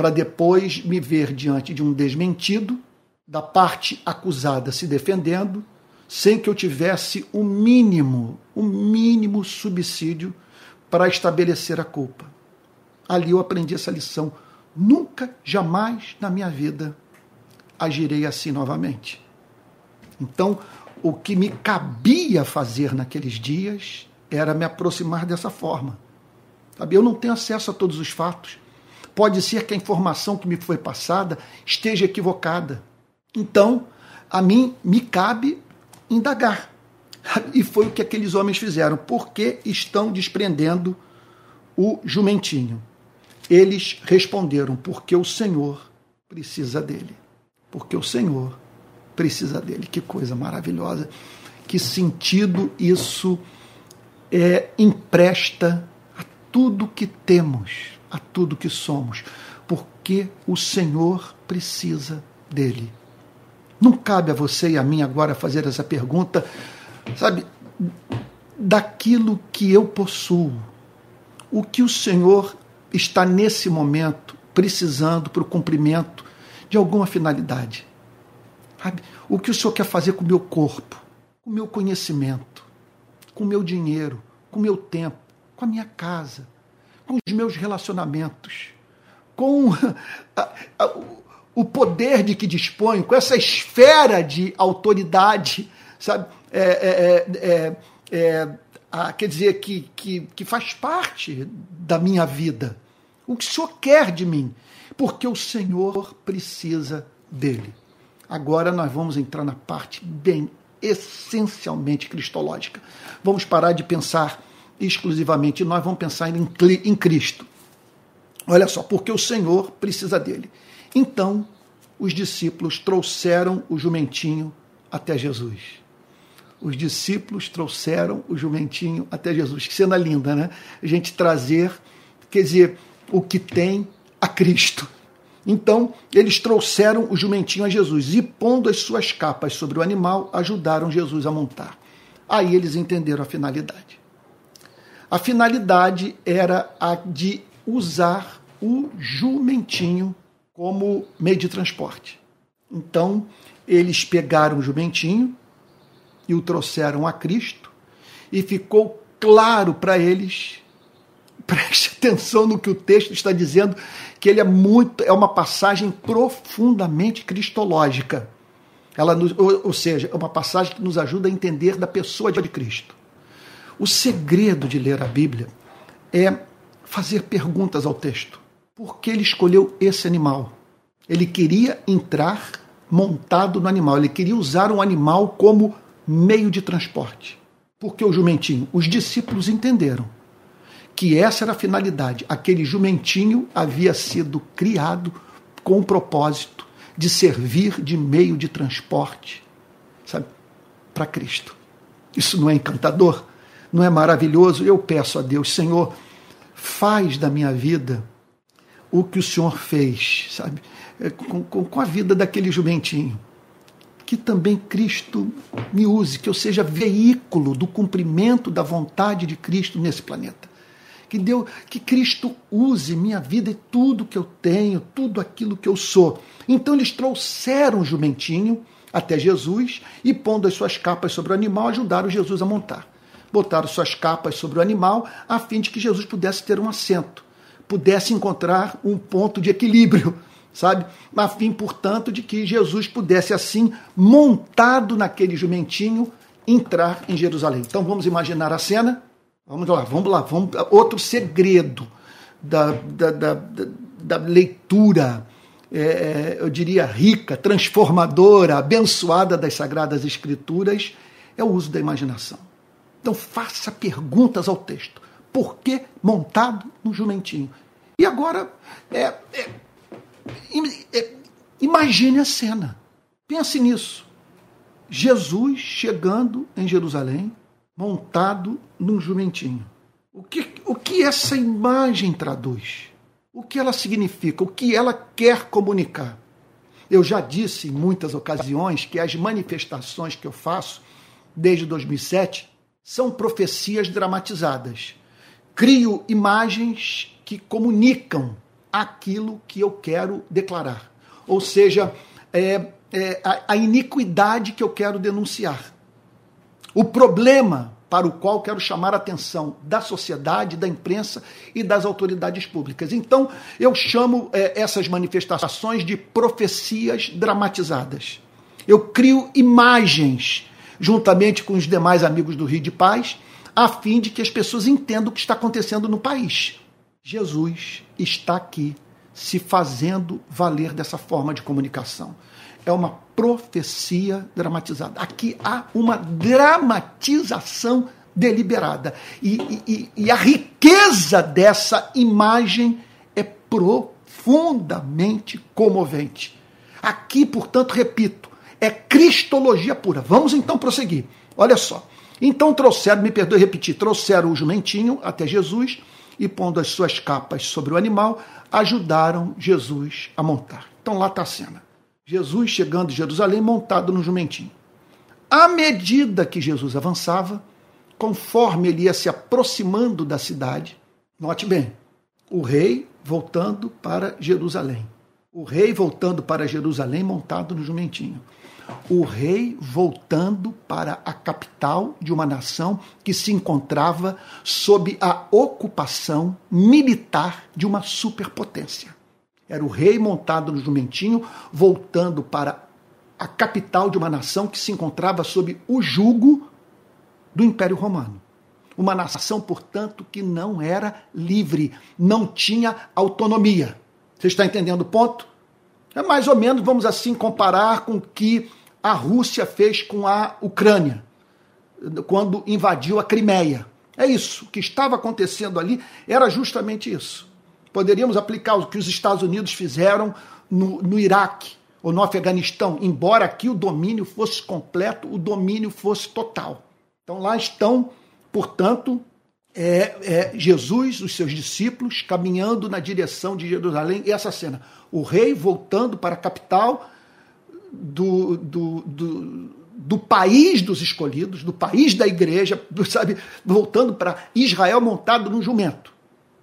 [SPEAKER 1] para depois me ver diante de um desmentido, da parte acusada se defendendo sem que eu tivesse o mínimo, o mínimo subsídio para estabelecer a culpa. Ali eu aprendi essa lição. Nunca, jamais na minha vida agirei assim novamente. Então, o que me cabia fazer naqueles dias era me aproximar dessa forma. Sabe? Eu não tenho acesso a todos os fatos. Pode ser que a informação que me foi passada esteja equivocada. Então, a mim me cabe indagar. E foi o que aqueles homens fizeram, porque estão desprendendo o jumentinho. Eles responderam: porque o Senhor precisa dele. Porque o Senhor precisa dele. Que coisa maravilhosa. Que sentido isso é, empresta a tudo que temos, a tudo que somos. Porque o Senhor precisa dele. Não cabe a você e a mim agora fazer essa pergunta, sabe, daquilo que eu possuo. O que o Senhor está nesse momento precisando para o cumprimento de alguma finalidade? Sabe? O que o Senhor quer fazer com o meu corpo, com o meu conhecimento, com o meu dinheiro, com o meu tempo, com a minha casa, com os meus relacionamentos, com a, a, o poder de que dispõe, com essa esfera de autoridade, sabe? É, é, é, é, é a, quer dizer, que, que, que faz parte da minha vida. O que o Senhor quer de mim? Porque o Senhor precisa dele. Agora nós vamos entrar na parte bem essencialmente cristológica. Vamos parar de pensar exclusivamente, nós vamos pensar em, em Cristo. Olha só, porque o Senhor precisa dele. Então, os discípulos trouxeram o jumentinho até Jesus. Os discípulos trouxeram o jumentinho até Jesus. Que cena linda, né? A gente trazer, quer dizer, o que tem a Cristo. Então, eles trouxeram o jumentinho a Jesus e, pondo as suas capas sobre o animal, ajudaram Jesus a montar. Aí eles entenderam a finalidade. A finalidade era a de usar o jumentinho como meio de transporte. Então, eles pegaram o jumentinho e o trouxeram a Cristo, e ficou claro para eles, preste atenção no que o texto está dizendo, que ele é muito, é uma passagem profundamente cristológica. Ela ou, ou seja, é uma passagem que nos ajuda a entender da pessoa de Cristo. O segredo de ler a Bíblia é fazer perguntas ao texto por que ele escolheu esse animal. Ele queria entrar montado no animal, ele queria usar um animal como meio de transporte. Porque o jumentinho? Os discípulos entenderam que essa era a finalidade. Aquele jumentinho havia sido criado com o propósito de servir de meio de transporte, sabe, para Cristo. Isso não é encantador? Não é maravilhoso? Eu peço a Deus, Senhor, faz da minha vida o que o Senhor fez, sabe? É, com, com, com a vida daquele jumentinho. Que também Cristo me use, que eu seja veículo do cumprimento da vontade de Cristo nesse planeta. Que, deu, que Cristo use minha vida e tudo que eu tenho, tudo aquilo que eu sou. Então eles trouxeram o jumentinho até Jesus e, pondo as suas capas sobre o animal, ajudaram Jesus a montar. Botaram suas capas sobre o animal a fim de que Jesus pudesse ter um assento pudesse encontrar um ponto de equilíbrio, sabe? A fim, portanto, de que Jesus pudesse, assim, montado naquele jumentinho, entrar em Jerusalém. Então vamos imaginar a cena. Vamos lá, vamos lá, vamos. Outro segredo da, da, da, da leitura, é, eu diria, rica, transformadora, abençoada das Sagradas Escrituras é o uso da imaginação. Então faça perguntas ao texto. Por que montado no jumentinho? E agora, é, é, é, imagine a cena. Pense nisso. Jesus chegando em Jerusalém, montado num jumentinho. O que, o que essa imagem traduz? O que ela significa? O que ela quer comunicar? Eu já disse em muitas ocasiões que as manifestações que eu faço desde 2007 são profecias dramatizadas. Crio imagens que comunicam aquilo que eu quero declarar. Ou seja, é, é, a, a iniquidade que eu quero denunciar. O problema para o qual quero chamar a atenção da sociedade, da imprensa e das autoridades públicas. Então, eu chamo é, essas manifestações de profecias dramatizadas. Eu crio imagens, juntamente com os demais amigos do Rio de Paz, a fim de que as pessoas entendam o que está acontecendo no país. Jesus está aqui se fazendo valer dessa forma de comunicação é uma profecia dramatizada. Aqui há uma dramatização deliberada. E, e, e a riqueza dessa imagem é profundamente comovente. Aqui, portanto, repito, é cristologia pura. Vamos então prosseguir. Olha só. Então trouxeram, me perdoe repetir, trouxeram o jumentinho até Jesus e, pondo as suas capas sobre o animal, ajudaram Jesus a montar. Então lá está a cena. Jesus chegando em Jerusalém montado no jumentinho. À medida que Jesus avançava, conforme ele ia se aproximando da cidade, note bem, o rei voltando para Jerusalém. O rei voltando para Jerusalém montado no jumentinho. O rei voltando para a capital de uma nação que se encontrava sob a ocupação militar de uma superpotência. Era o rei montado no jumentinho, voltando para a capital de uma nação que se encontrava sob o jugo do Império Romano. Uma nação, portanto, que não era livre, não tinha autonomia. Você está entendendo o ponto? É mais ou menos, vamos assim, comparar com o que a Rússia fez com a Ucrânia, quando invadiu a Crimeia. É isso. O que estava acontecendo ali era justamente isso. Poderíamos aplicar o que os Estados Unidos fizeram no, no Iraque ou no Afeganistão, embora aqui o domínio fosse completo, o domínio fosse total. Então lá estão, portanto, é, é, Jesus, os seus discípulos, caminhando na direção de Jerusalém, e essa cena, o rei voltando para a capital do, do, do, do país dos escolhidos, do país da igreja, sabe, voltando para Israel montado num jumento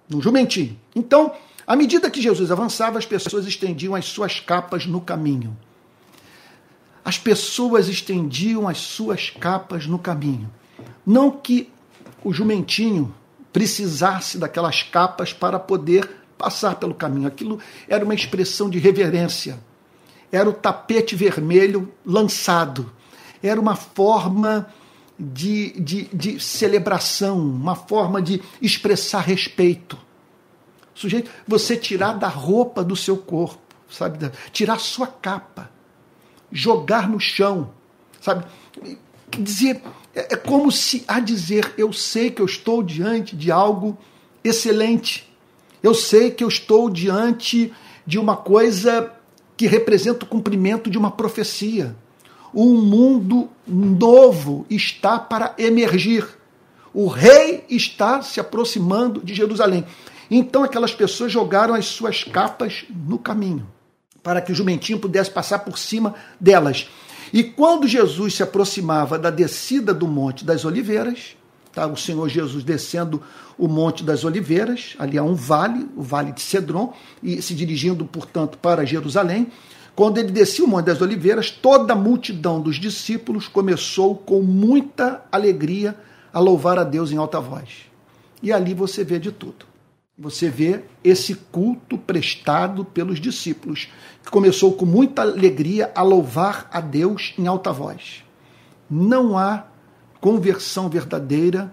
[SPEAKER 1] no jumentinho. Então, à medida que Jesus avançava, as pessoas estendiam as suas capas no caminho. As pessoas estendiam as suas capas no caminho. Não que o jumentinho precisasse daquelas capas para poder passar pelo caminho. Aquilo era uma expressão de reverência. Era o tapete vermelho lançado. Era uma forma de, de, de celebração, uma forma de expressar respeito. Sujeito, você tirar da roupa do seu corpo, sabe? Tirar sua capa, jogar no chão, sabe? Dizer, é, é como se a dizer, eu sei que eu estou diante de algo excelente. Eu sei que eu estou diante de uma coisa que representa o cumprimento de uma profecia um mundo novo está para emergir. O rei está se aproximando de Jerusalém. Então aquelas pessoas jogaram as suas capas no caminho, para que o jumentinho pudesse passar por cima delas. E quando Jesus se aproximava da descida do Monte das Oliveiras, o Senhor Jesus descendo o Monte das Oliveiras, ali há um vale, o vale de Cedron, e se dirigindo, portanto, para Jerusalém, quando ele descia o Monte das Oliveiras, toda a multidão dos discípulos começou com muita alegria a louvar a Deus em alta voz. E ali você vê de tudo. Você vê esse culto prestado pelos discípulos, que começou com muita alegria a louvar a Deus em alta voz. Não há conversão verdadeira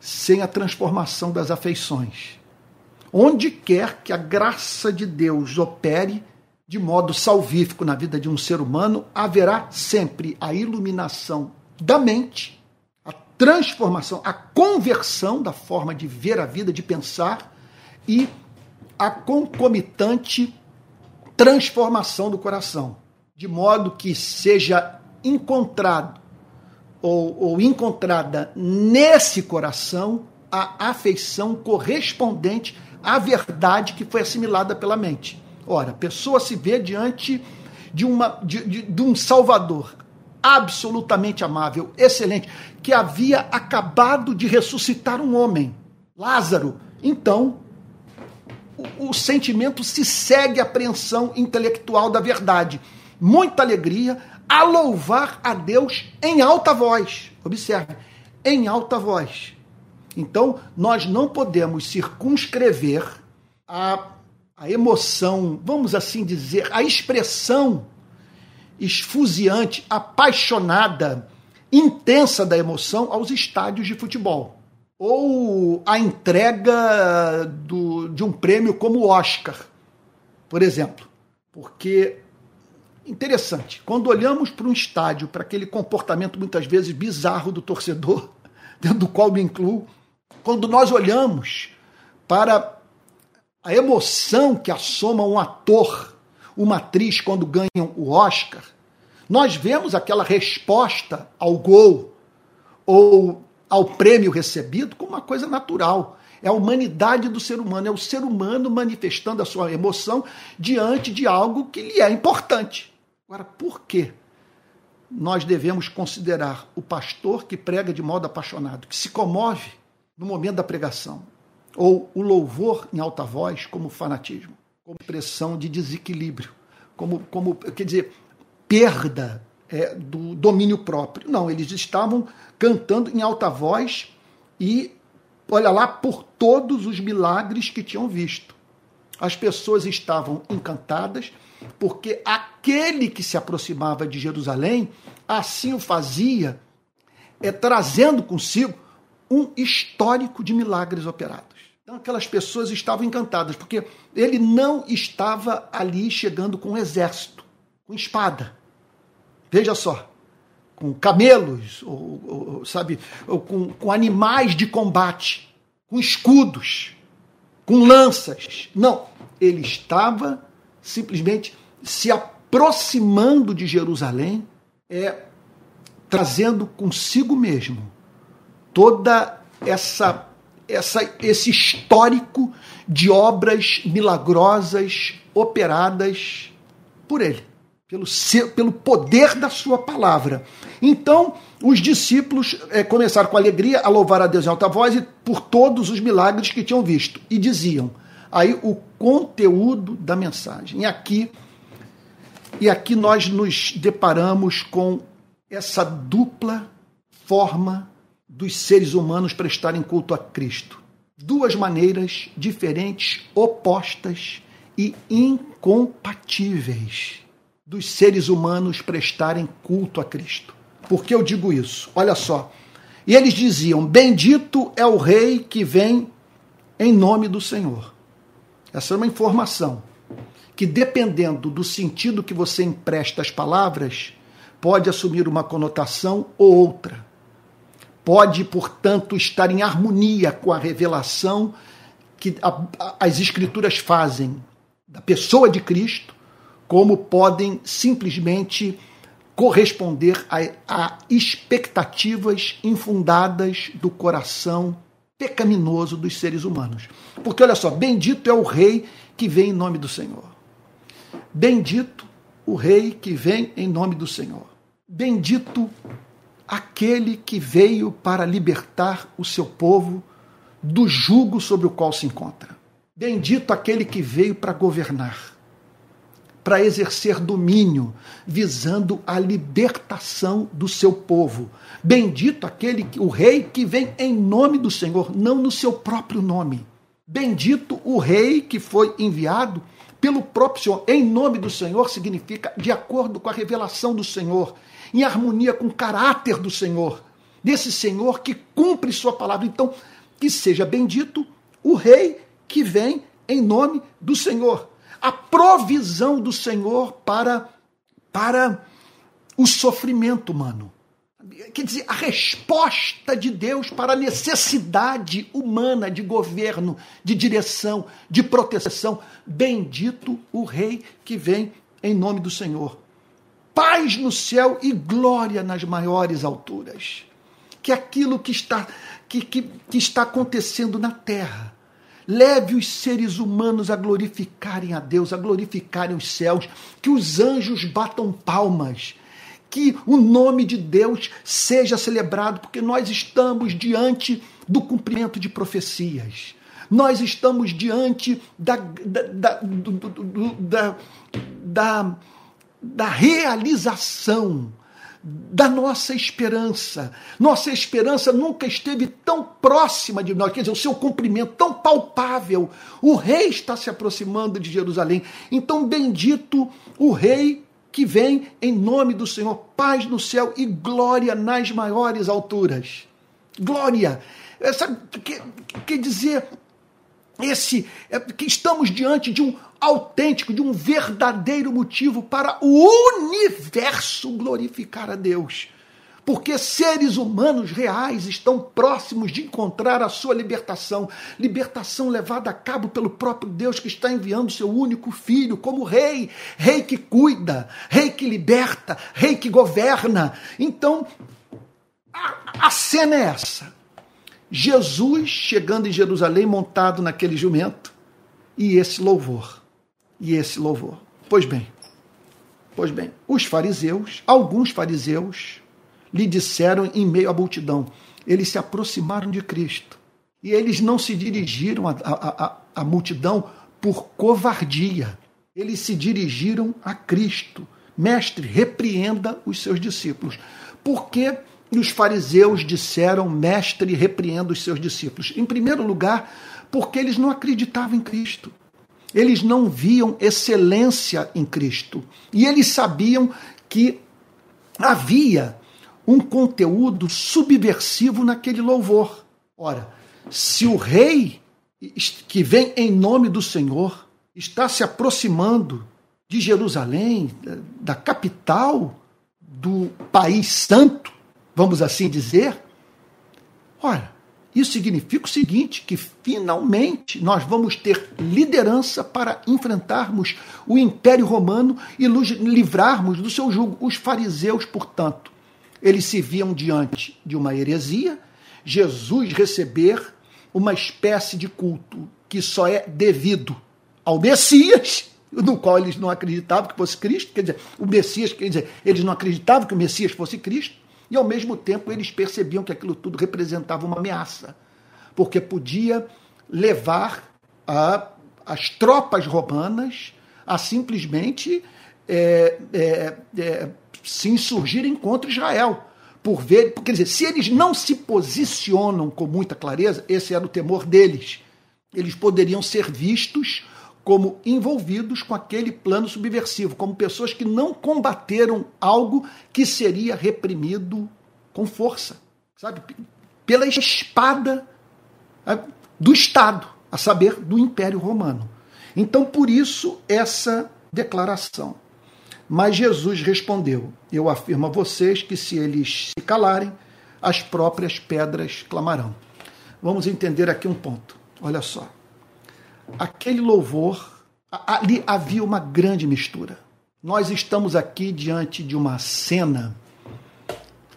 [SPEAKER 1] sem a transformação das afeições. Onde quer que a graça de Deus opere, de modo salvífico na vida de um ser humano, haverá sempre a iluminação da mente, a transformação, a conversão da forma de ver a vida, de pensar e a concomitante transformação do coração, de modo que seja encontrado ou, ou encontrada nesse coração a afeição correspondente à verdade que foi assimilada pela mente. Ora, a pessoa se vê diante de, uma, de, de, de um Salvador absolutamente amável, excelente, que havia acabado de ressuscitar um homem, Lázaro. Então, o, o sentimento se segue à apreensão intelectual da verdade. Muita alegria a louvar a Deus em alta voz. Observe, em alta voz. Então, nós não podemos circunscrever a, a emoção, vamos assim dizer, a expressão esfuziante, apaixonada, intensa da emoção aos estádios de futebol. Ou a entrega do, de um prêmio como o Oscar, por exemplo. Porque, interessante, quando olhamos para um estádio, para aquele comportamento muitas vezes bizarro do torcedor, dentro do qual me incluo, quando nós olhamos para a emoção que assoma um ator uma atriz quando ganham o Oscar, nós vemos aquela resposta ao gol ou ao prêmio recebido como uma coisa natural. É a humanidade do ser humano, é o ser humano manifestando a sua emoção diante de algo que lhe é importante. Agora, por que nós devemos considerar o pastor que prega de modo apaixonado, que se comove no momento da pregação, ou o louvor em alta voz como fanatismo? como expressão de desequilíbrio, como, como quer dizer, perda é, do domínio próprio. Não, eles estavam cantando em alta voz e, olha lá, por todos os milagres que tinham visto. As pessoas estavam encantadas, porque aquele que se aproximava de Jerusalém assim o fazia, é, trazendo consigo um histórico de milagres operados. Então aquelas pessoas estavam encantadas, porque ele não estava ali chegando com um exército, com espada. Veja só, com camelos, ou, ou sabe, ou com, com animais de combate, com escudos, com lanças. Não, ele estava simplesmente se aproximando de Jerusalém, é trazendo consigo mesmo toda essa essa, esse histórico de obras milagrosas operadas por ele, pelo, seu, pelo poder da sua palavra. Então, os discípulos é, começaram com alegria a louvar a Deus em alta voz e por todos os milagres que tinham visto. E diziam, aí o conteúdo da mensagem. E aqui, e aqui nós nos deparamos com essa dupla forma dos seres humanos prestarem culto a Cristo. Duas maneiras diferentes, opostas e incompatíveis dos seres humanos prestarem culto a Cristo. Por que eu digo isso? Olha só. E eles diziam: Bendito é o Rei que vem em nome do Senhor. Essa é uma informação que, dependendo do sentido que você empresta às palavras, pode assumir uma conotação ou outra. Pode, portanto, estar em harmonia com a revelação que a, a, as Escrituras fazem da pessoa de Cristo, como podem simplesmente corresponder a, a expectativas infundadas do coração pecaminoso dos seres humanos. Porque olha só, bendito é o rei que vem em nome do Senhor. Bendito o rei que vem em nome do Senhor. Bendito aquele que veio para libertar o seu povo do jugo sobre o qual se encontra. Bendito aquele que veio para governar, para exercer domínio, visando a libertação do seu povo. Bendito aquele, o rei que vem em nome do Senhor, não no seu próprio nome. Bendito o rei que foi enviado pelo próprio Senhor. Em nome do Senhor significa de acordo com a revelação do Senhor em harmonia com o caráter do Senhor, desse Senhor que cumpre Sua palavra. Então, que seja bendito o Rei que vem em nome do Senhor. A provisão do Senhor para, para o sofrimento humano. quer dizer, a resposta de Deus para a necessidade humana de governo, de direção, de proteção. Bendito o Rei que vem em nome do Senhor. Paz no céu e glória nas maiores alturas. Que aquilo que está, que, que, que está acontecendo na terra leve os seres humanos a glorificarem a Deus, a glorificarem os céus, que os anjos batam palmas. Que o nome de Deus seja celebrado, porque nós estamos diante do cumprimento de profecias. Nós estamos diante da, da, da, da, da, da realização da nossa esperança. Nossa esperança nunca esteve tão próxima de nós, quer dizer, o seu cumprimento tão palpável. O rei está se aproximando de Jerusalém. Então, bendito o rei que vem em nome do Senhor, paz no céu e glória nas maiores alturas. Glória. Essa, quer, quer dizer, esse é, que estamos diante de um autêntico, de um verdadeiro motivo para o universo glorificar a Deus porque seres humanos reais estão próximos de encontrar a sua libertação, libertação levada a cabo pelo próprio Deus que está enviando seu único filho como rei, rei que cuida, rei que liberta, rei que governa. Então, a, a cena é essa. Jesus chegando em Jerusalém montado naquele jumento e esse louvor. E esse louvor. Pois bem, pois bem, os fariseus, alguns fariseus, lhe disseram em meio à multidão. Eles se aproximaram de Cristo. E eles não se dirigiram à multidão por covardia. Eles se dirigiram a Cristo. Mestre, repreenda os seus discípulos. Por que os fariseus disseram, Mestre, repreenda os seus discípulos? Em primeiro lugar, porque eles não acreditavam em Cristo. Eles não viam excelência em Cristo. E eles sabiam que havia um conteúdo subversivo naquele louvor. Ora, se o rei que vem em nome do Senhor está se aproximando de Jerusalém, da capital do país santo, vamos assim dizer, ora, isso significa o seguinte: que finalmente nós vamos ter liderança para enfrentarmos o Império Romano e livrarmos do seu jugo. Os fariseus, portanto, eles se viam diante de uma heresia, Jesus receber uma espécie de culto que só é devido ao Messias, no qual eles não acreditavam que fosse Cristo, quer dizer, o Messias, quer dizer, eles não acreditavam que o Messias fosse Cristo, e ao mesmo tempo eles percebiam que aquilo tudo representava uma ameaça, porque podia levar a, as tropas romanas a simplesmente é, é, é, se insurgirem contra Israel. Por ver, quer dizer, se eles não se posicionam com muita clareza, esse era o temor deles. Eles poderiam ser vistos como envolvidos com aquele plano subversivo, como pessoas que não combateram algo que seria reprimido com força, sabe? Pela espada do Estado, a saber, do Império Romano. Então, por isso, essa declaração. Mas Jesus respondeu: Eu afirmo a vocês que se eles se calarem, as próprias pedras clamarão. Vamos entender aqui um ponto. Olha só. Aquele louvor, ali havia uma grande mistura. Nós estamos aqui diante de uma cena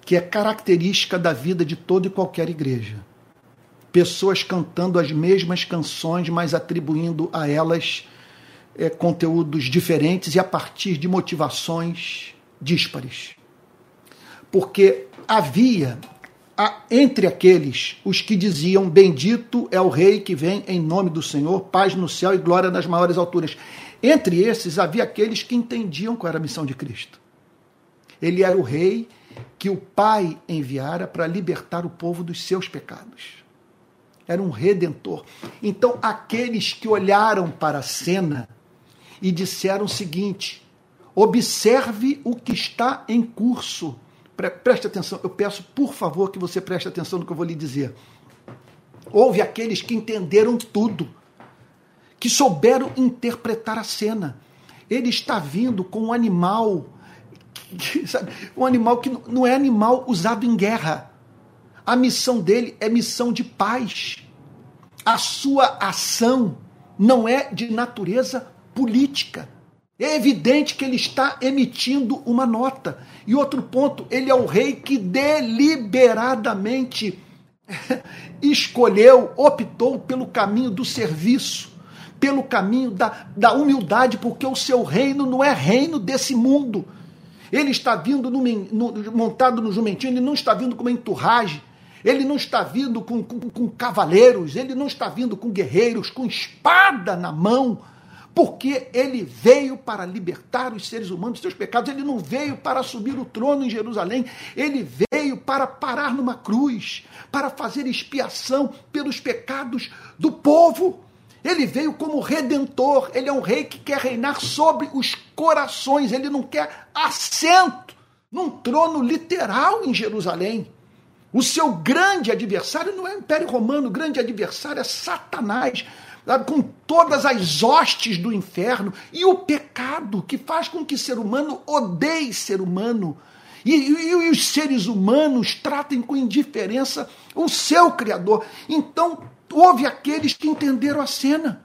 [SPEAKER 1] que é característica da vida de toda e qualquer igreja. Pessoas cantando as mesmas canções, mas atribuindo a elas é, conteúdos diferentes e a partir de motivações díspares. Porque havia entre aqueles os que diziam: Bendito é o Rei que vem em nome do Senhor, paz no céu e glória nas maiores alturas. Entre esses havia aqueles que entendiam qual era a missão de Cristo. Ele era o Rei que o Pai enviara para libertar o povo dos seus pecados. Era um redentor. Então, aqueles que olharam para a cena e disseram o seguinte: observe o que está em curso. Preste atenção, eu peço por favor que você preste atenção no que eu vou lhe dizer. Houve aqueles que entenderam tudo, que souberam interpretar a cena. Ele está vindo com um animal sabe, um animal que não é animal usado em guerra. A missão dele é missão de paz. A sua ação não é de natureza política. É evidente que ele está emitindo uma nota. E outro ponto, ele é o rei que deliberadamente escolheu, optou pelo caminho do serviço, pelo caminho da, da humildade, porque o seu reino não é reino desse mundo. Ele está vindo no, no, montado no jumentinho, ele não está vindo com uma enturragem, ele não está vindo com, com, com cavaleiros, ele não está vindo com guerreiros, com espada na mão porque ele veio para libertar os seres humanos dos seus pecados, ele não veio para assumir o trono em Jerusalém, ele veio para parar numa cruz, para fazer expiação pelos pecados do povo. Ele veio como redentor, ele é um rei que quer reinar sobre os corações, ele não quer assento num trono literal em Jerusalém. O seu grande adversário não é o Império Romano, o grande adversário é Satanás com todas as hostes do inferno e o pecado que faz com que ser humano odeie ser humano. E, e, e os seres humanos tratem com indiferença o seu Criador. Então, houve aqueles que entenderam a cena.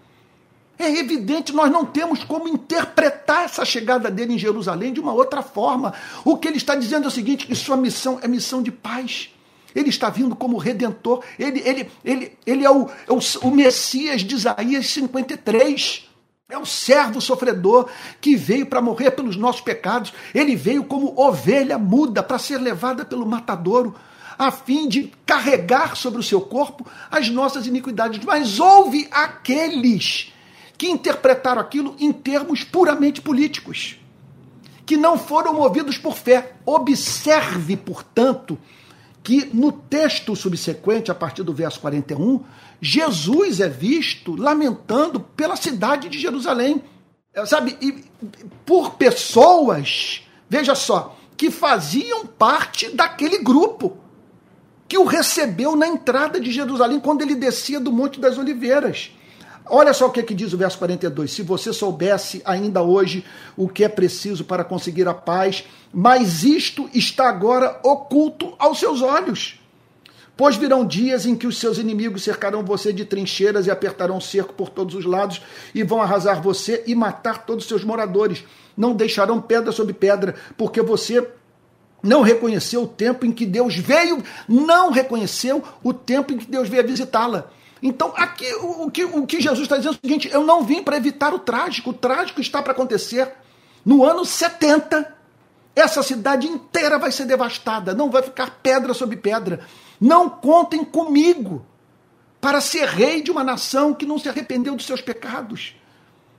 [SPEAKER 1] É evidente, nós não temos como interpretar essa chegada dele em Jerusalém de uma outra forma. O que ele está dizendo é o seguinte: que sua missão é missão de paz. Ele está vindo como redentor. Ele, ele, ele, ele é, o, é o, o Messias de Isaías 53. É o servo sofredor que veio para morrer pelos nossos pecados. Ele veio como ovelha muda para ser levada pelo matadouro, a fim de carregar sobre o seu corpo as nossas iniquidades. Mas houve aqueles que interpretaram aquilo em termos puramente políticos, que não foram movidos por fé. Observe, portanto, que no texto subsequente, a partir do verso 41, Jesus é visto lamentando pela cidade de Jerusalém. É, sabe, e por pessoas, veja só, que faziam parte daquele grupo que o recebeu na entrada de Jerusalém quando ele descia do Monte das Oliveiras. Olha só o que, é que diz o verso 42. Se você soubesse ainda hoje o que é preciso para conseguir a paz, mas isto está agora oculto aos seus olhos. Pois virão dias em que os seus inimigos cercarão você de trincheiras e apertarão cerco por todos os lados e vão arrasar você e matar todos os seus moradores. Não deixarão pedra sobre pedra, porque você não reconheceu o tempo em que Deus veio, não reconheceu o tempo em que Deus veio visitá-la. Então, aqui o, o, que, o que Jesus está dizendo é o seguinte: eu não vim para evitar o trágico, o trágico está para acontecer. No ano 70, essa cidade inteira vai ser devastada, não vai ficar pedra sobre pedra. Não contem comigo para ser rei de uma nação que não se arrependeu dos seus pecados.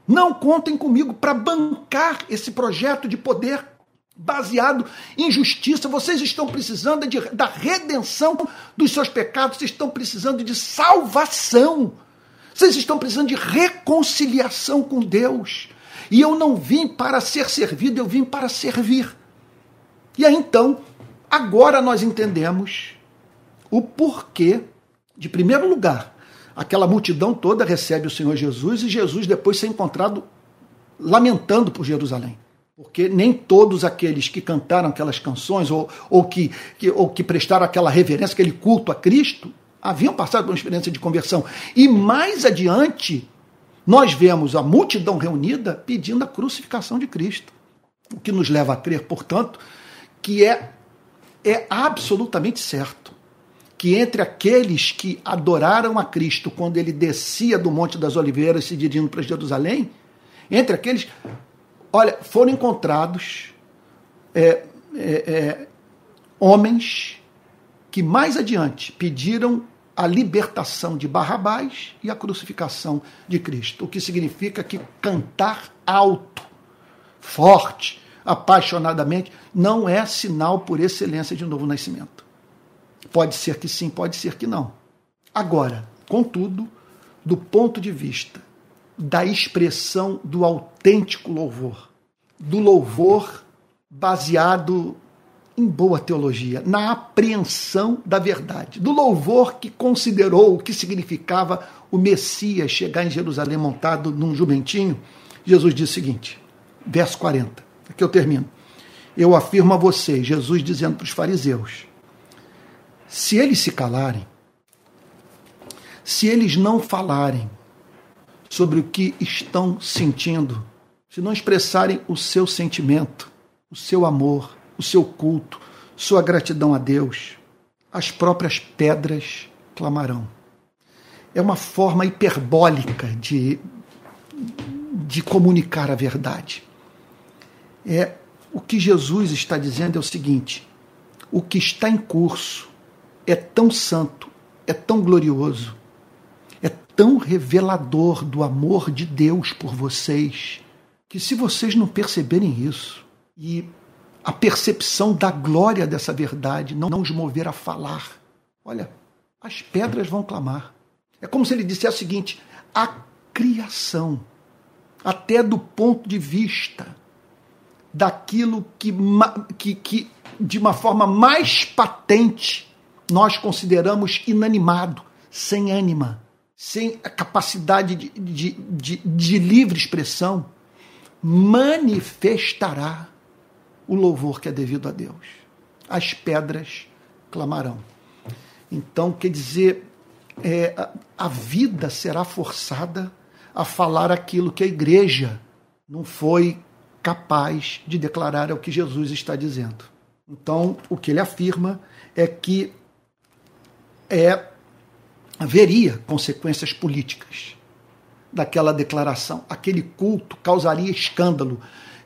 [SPEAKER 1] Não contem comigo para bancar esse projeto de poder baseado em justiça. Vocês estão precisando de, da redenção dos seus pecados, vocês estão precisando de salvação. Vocês estão precisando de reconciliação com Deus. E eu não vim para ser servido, eu vim para servir. E aí então, agora nós entendemos o porquê, de primeiro lugar, aquela multidão toda recebe o Senhor Jesus e Jesus depois ser encontrado lamentando por Jerusalém. Porque nem todos aqueles que cantaram aquelas canções ou, ou, que, que, ou que prestaram aquela reverência, aquele culto a Cristo, haviam passado por uma experiência de conversão. E mais adiante, nós vemos a multidão reunida pedindo a crucificação de Cristo. O que nos leva a crer, portanto, que é, é absolutamente certo que entre aqueles que adoraram a Cristo quando ele descia do Monte das Oliveiras se dirigindo para Jerusalém, entre aqueles Olha, foram encontrados é, é, é, homens que mais adiante pediram a libertação de Barrabás e a crucificação de Cristo, o que significa que cantar alto, forte, apaixonadamente, não é sinal por excelência de novo nascimento. Pode ser que sim, pode ser que não. Agora, contudo, do ponto de vista da expressão do autêntico louvor, do louvor baseado em boa teologia, na apreensão da verdade, do louvor que considerou o que significava o Messias chegar em Jerusalém montado num jumentinho. Jesus disse o seguinte, verso 40, aqui eu termino. Eu afirmo a vocês, Jesus dizendo para os fariseus: se eles se calarem, se eles não falarem sobre o que estão sentindo, se não expressarem o seu sentimento, o seu amor, o seu culto, sua gratidão a Deus, as próprias pedras clamarão. É uma forma hiperbólica de, de comunicar a verdade. É o que Jesus está dizendo é o seguinte: o que está em curso é tão santo, é tão glorioso, é tão revelador do amor de Deus por vocês, que se vocês não perceberem isso e a percepção da glória dessa verdade não, não os mover a falar, olha, as pedras vão clamar. É como se ele dissesse o seguinte: a criação, até do ponto de vista daquilo que, que, que de uma forma mais patente nós consideramos inanimado, sem ânima, sem a capacidade de, de, de, de livre expressão, manifestará o louvor que é devido a Deus. As pedras clamarão. Então, quer dizer, é, a, a vida será forçada a falar aquilo que a igreja não foi capaz de declarar é o que Jesus está dizendo. Então, o que ele afirma é que é, haveria consequências políticas daquela declaração. Aquele culto causaria escândalo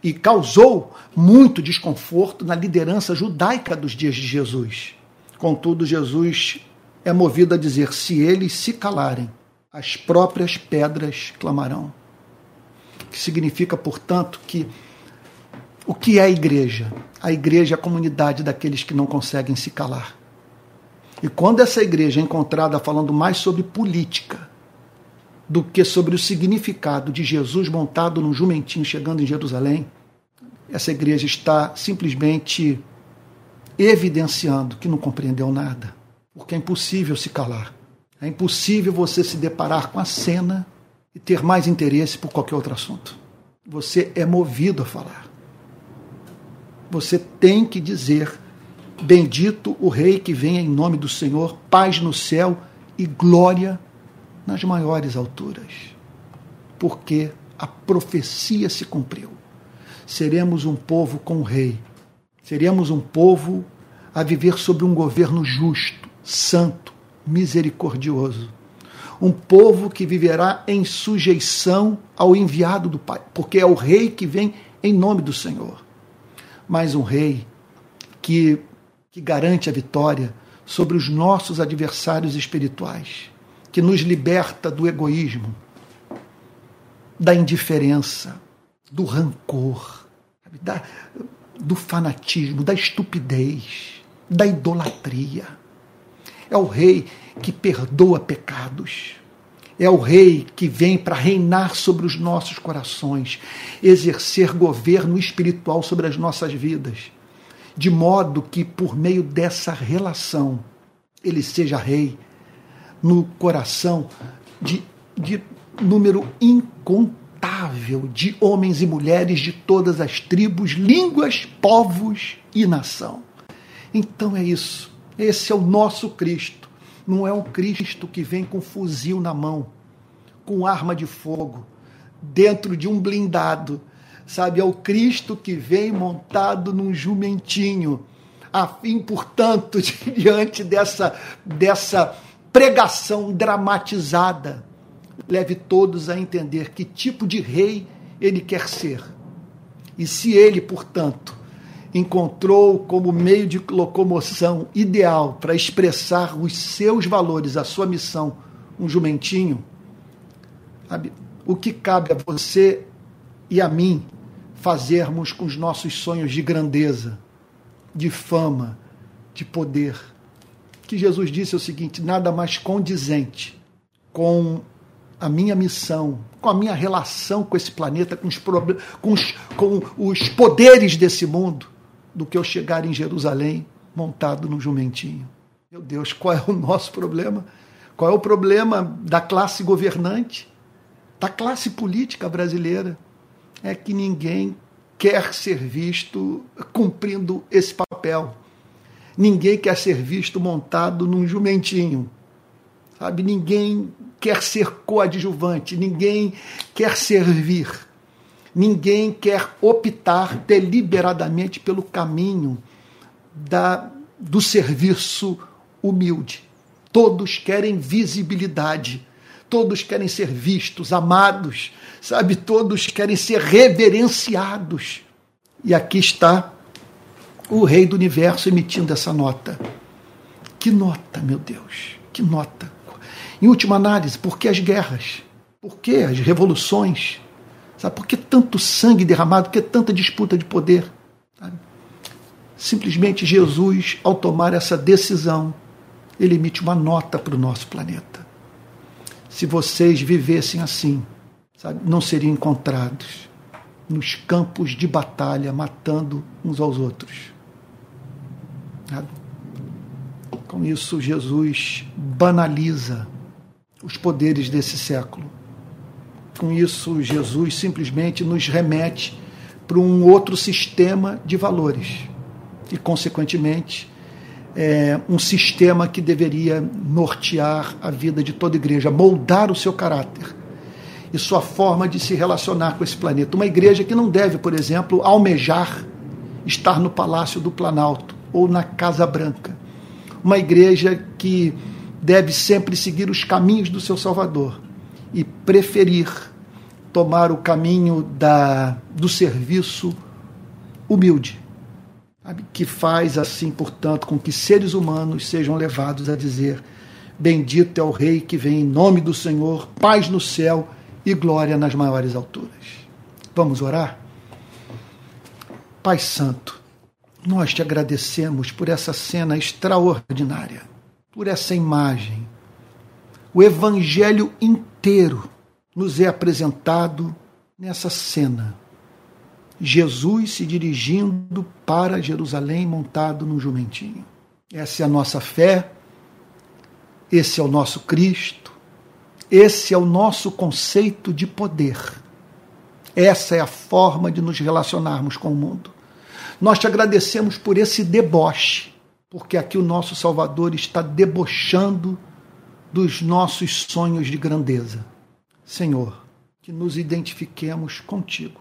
[SPEAKER 1] e causou muito desconforto na liderança judaica dos dias de Jesus. Contudo, Jesus é movido a dizer: se eles se calarem, as próprias pedras clamarão. Que significa, portanto, que o que é a igreja? A igreja é a comunidade daqueles que não conseguem se calar. E quando essa igreja é encontrada falando mais sobre política do que sobre o significado de Jesus montado num jumentinho chegando em Jerusalém, essa igreja está simplesmente evidenciando que não compreendeu nada. Porque é impossível se calar. É impossível você se deparar com a cena e ter mais interesse por qualquer outro assunto. Você é movido a falar você tem que dizer: Bendito o Rei que vem em nome do Senhor, paz no céu e glória nas maiores alturas. Porque a profecia se cumpriu. Seremos um povo com o Rei. Seremos um povo a viver sob um governo justo, santo, misericordioso. Um povo que viverá em sujeição ao enviado do Pai, porque é o Rei que vem em nome do Senhor mais um rei que, que garante a vitória sobre os nossos adversários espirituais, que nos liberta do egoísmo, da indiferença, do rancor, da, do fanatismo, da estupidez, da idolatria. É o rei que perdoa pecados é o Rei que vem para reinar sobre os nossos corações, exercer governo espiritual sobre as nossas vidas, de modo que, por meio dessa relação, ele seja Rei no coração de, de número incontável de homens e mulheres de todas as tribos, línguas, povos e nação. Então é isso. Esse é o nosso Cristo não é um Cristo que vem com fuzil na mão, com arma de fogo, dentro de um blindado. Sabe, é o Cristo que vem montado num jumentinho, a fim, portanto, diante dessa, dessa pregação dramatizada, leve todos a entender que tipo de rei ele quer ser. E se ele, portanto, encontrou como meio de locomoção ideal para expressar os seus valores, a sua missão, um jumentinho, sabe? o que cabe a você e a mim fazermos com os nossos sonhos de grandeza, de fama, de poder? Que Jesus disse é o seguinte: nada mais condizente com a minha missão, com a minha relação com esse planeta, com os, com os, com os poderes desse mundo, do que eu chegar em Jerusalém montado no jumentinho. Meu Deus, qual é o nosso problema? Qual é o problema da classe governante, da classe política brasileira? É que ninguém quer ser visto cumprindo esse papel. Ninguém quer ser visto montado num jumentinho. Sabe? Ninguém quer ser coadjuvante, ninguém quer servir. Ninguém quer optar deliberadamente pelo caminho da, do serviço humilde. Todos querem visibilidade, todos querem ser vistos, amados, sabe? Todos querem ser reverenciados. E aqui está o Rei do Universo emitindo essa nota. Que nota, meu Deus, que nota. Em última análise, por que as guerras? Por que as revoluções? Sabe? Por que tanto sangue derramado? Por que tanta disputa de poder? Sabe? Simplesmente Jesus, ao tomar essa decisão, ele emite uma nota para o nosso planeta. Se vocês vivessem assim, sabe, não seriam encontrados nos campos de batalha, matando uns aos outros. Sabe? Com isso, Jesus banaliza os poderes desse século. Com isso, Jesus simplesmente nos remete para um outro sistema de valores e, consequentemente, é, um sistema que deveria nortear a vida de toda igreja, moldar o seu caráter e sua forma de se relacionar com esse planeta. Uma igreja que não deve, por exemplo, almejar estar no Palácio do Planalto ou na Casa Branca. Uma igreja que deve sempre seguir os caminhos do seu Salvador e preferir tomar o caminho da, do serviço humilde sabe? que faz assim, portanto, com que seres humanos sejam levados a dizer: Bendito é o Rei que vem em nome do Senhor, paz no céu e glória nas maiores alturas. Vamos orar? Pai Santo, nós te agradecemos por essa cena extraordinária, por essa imagem. O Evangelho inteiro nos é apresentado nessa cena Jesus se dirigindo para Jerusalém montado num jumentinho. Essa é a nossa fé, esse é o nosso Cristo, esse é o nosso conceito de poder. Essa é a forma de nos relacionarmos com o mundo. Nós te agradecemos por esse deboche, porque aqui o nosso Salvador está debochando dos nossos sonhos de grandeza. Senhor, que nos identifiquemos contigo.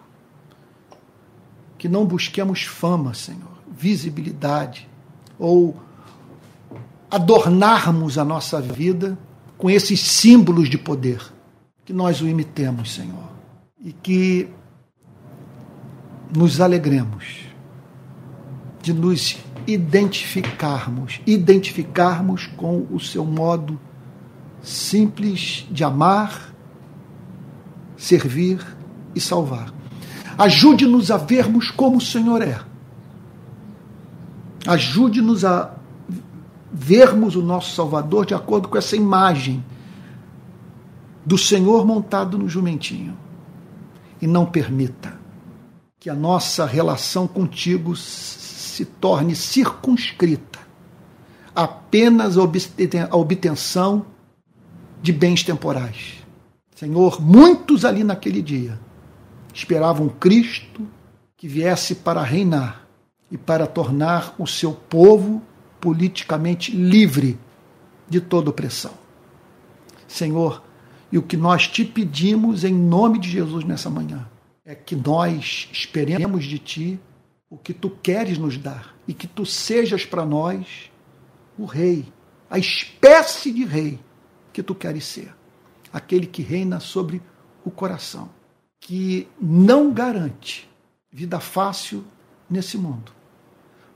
[SPEAKER 1] Que não busquemos fama, Senhor, visibilidade, ou adornarmos a nossa vida com esses símbolos de poder, que nós o imitemos, Senhor, e que nos alegremos de nos identificarmos, identificarmos com o seu modo simples de amar, servir e salvar. Ajude-nos a vermos como o Senhor é. Ajude-nos a vermos o nosso Salvador de acordo com essa imagem do Senhor montado no jumentinho. E não permita que a nossa relação contigo se torne circunscrita apenas a obtenção de bens temporais. Senhor, muitos ali naquele dia esperavam Cristo que viesse para reinar e para tornar o seu povo politicamente livre de toda opressão. Senhor, e o que nós te pedimos em nome de Jesus nessa manhã é que nós esperemos de ti o que tu queres nos dar e que tu sejas para nós o rei, a espécie de rei que tu queres ser, aquele que reina sobre o coração. Que não garante vida fácil nesse mundo,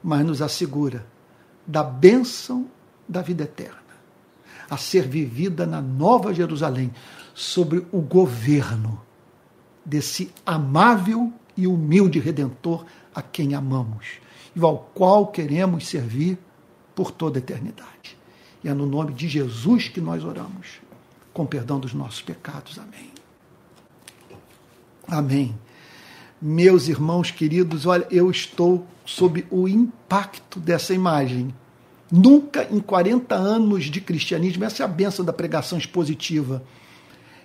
[SPEAKER 1] mas nos assegura da bênção da vida eterna, a ser vivida na Nova Jerusalém, sobre o governo desse amável e humilde Redentor a quem amamos e ao qual queremos servir por toda a eternidade. E é no nome de Jesus que nós oramos, com perdão dos nossos pecados. Amém. Amém. Meus irmãos queridos, olha, eu estou sob o impacto dessa imagem. Nunca em 40 anos de cristianismo, essa é a benção da pregação expositiva.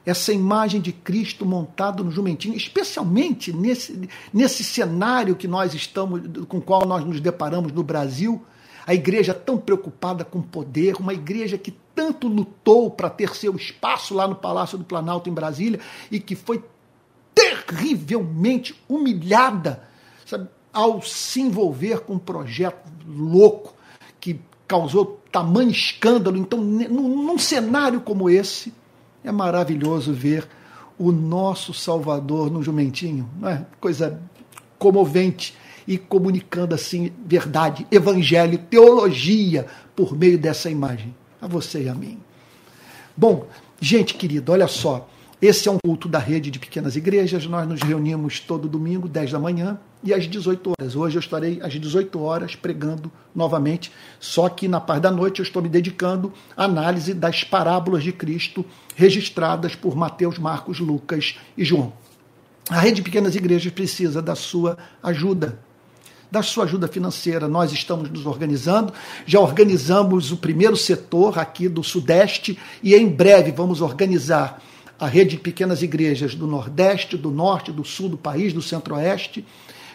[SPEAKER 1] essa imagem de Cristo montado no jumentinho, especialmente nesse, nesse cenário que nós estamos, com o qual nós nos deparamos no Brasil, a igreja tão preocupada com poder, uma igreja que tanto lutou para ter seu espaço lá no Palácio do Planalto em Brasília e que foi terrivelmente humilhada sabe, ao se envolver com um projeto louco que causou tamanho escândalo. Então, num, cenário como esse, é maravilhoso ver o nosso Salvador no jumentinho, não é? Coisa comovente e comunicando assim verdade, evangelho, teologia por meio dessa imagem. A você e a mim. Bom, gente querida, olha só. Esse é um culto da rede de pequenas igrejas. Nós nos reunimos todo domingo, 10 da manhã, e às 18 horas. Hoje eu estarei às 18 horas pregando novamente, só que na parte da noite eu estou me dedicando à análise das parábolas de Cristo registradas por Mateus, Marcos, Lucas e João. A rede de pequenas igrejas precisa da sua ajuda da sua ajuda financeira. Nós estamos nos organizando, já organizamos o primeiro setor aqui do Sudeste e em breve vamos organizar a rede de pequenas igrejas do Nordeste, do Norte, do Sul do país, do Centro-Oeste,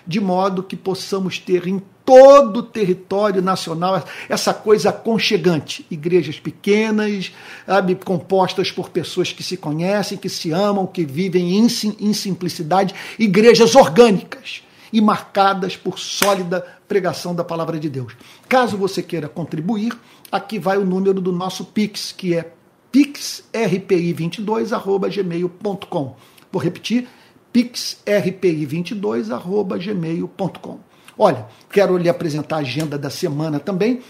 [SPEAKER 1] de modo que possamos ter em todo o território nacional essa coisa aconchegante. Igrejas pequenas, sabe, compostas por pessoas que se conhecem, que se amam, que vivem em, em simplicidade, igrejas orgânicas e marcadas por sólida pregação da palavra de Deus. Caso você queira contribuir, aqui vai o número do nosso Pix, que é pixrpi22@gmail.com. Vou repetir, pixrpi22@gmail.com. Olha, quero lhe apresentar a agenda da semana também.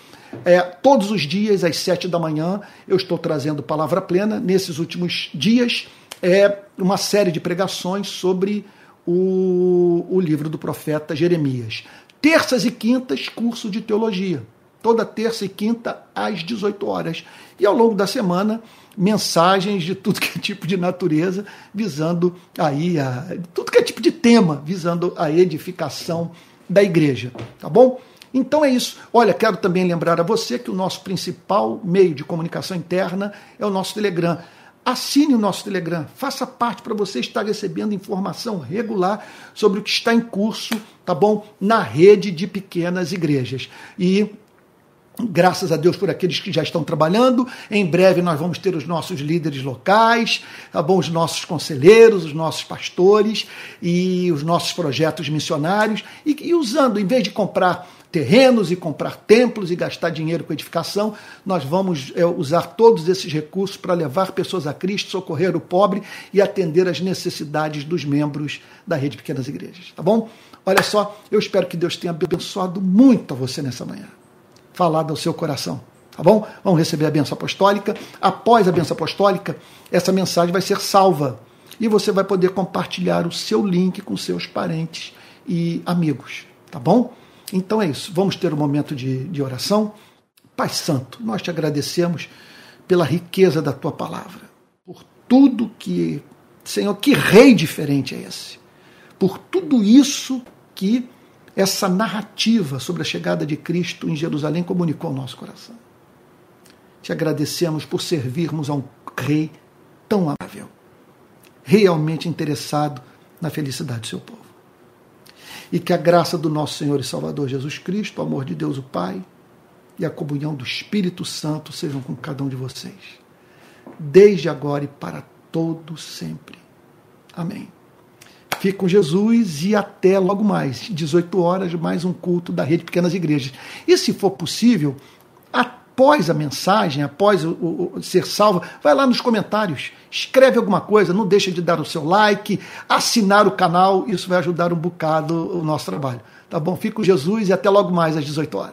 [SPEAKER 1] É, todos os dias, às sete da manhã, eu estou trazendo palavra plena. Nesses últimos dias, é uma série de pregações sobre o, o livro do profeta Jeremias. Terças e quintas, curso de teologia. Toda terça e quinta, às 18 horas. E ao longo da semana, mensagens de tudo que é tipo de natureza, visando aí a, tudo que é tipo de tema, visando a edificação da igreja. Tá bom? Então é isso. Olha, quero também lembrar a você que o nosso principal meio de comunicação interna é o nosso Telegram. Assine o nosso Telegram, faça parte para você estar recebendo informação regular sobre o que está em curso, tá bom? Na rede de pequenas igrejas. E Graças a Deus por aqueles que já estão trabalhando. Em breve nós vamos ter os nossos líderes locais, tá bom? os nossos conselheiros, os nossos pastores e os nossos projetos missionários. E, e usando, em vez de comprar terrenos e comprar templos e gastar dinheiro com edificação, nós vamos é, usar todos esses recursos para levar pessoas a Cristo, socorrer o pobre e atender às necessidades dos membros da rede Pequenas Igrejas, tá bom? Olha só, eu espero que Deus tenha abençoado muito a você nessa manhã, falado ao seu coração, tá bom? Vamos receber a benção apostólica. Após a benção apostólica, essa mensagem vai ser salva e você vai poder compartilhar o seu link com seus parentes e amigos, tá bom? Então é isso. Vamos ter um momento de, de oração. Pai Santo, nós te agradecemos pela riqueza da tua palavra, por tudo que, Senhor, que rei diferente é esse, por tudo isso que essa narrativa sobre a chegada de Cristo em Jerusalém comunicou ao nosso coração. Te agradecemos por servirmos a um rei tão amável, realmente interessado na felicidade do seu povo e que a graça do nosso Senhor e Salvador Jesus Cristo, o amor de Deus o Pai e a comunhão do Espírito Santo sejam com cada um de vocês, desde agora e para todo sempre. Amém. Fique com Jesus e até logo mais, 18 horas, mais um culto da Rede Pequenas Igrejas. E se for possível, após a mensagem, após o, o, ser salvo, vai lá nos comentários, escreve alguma coisa, não deixa de dar o seu like, assinar o canal, isso vai ajudar um bocado o nosso trabalho. Tá bom? Fico com Jesus e até logo mais às 18 horas.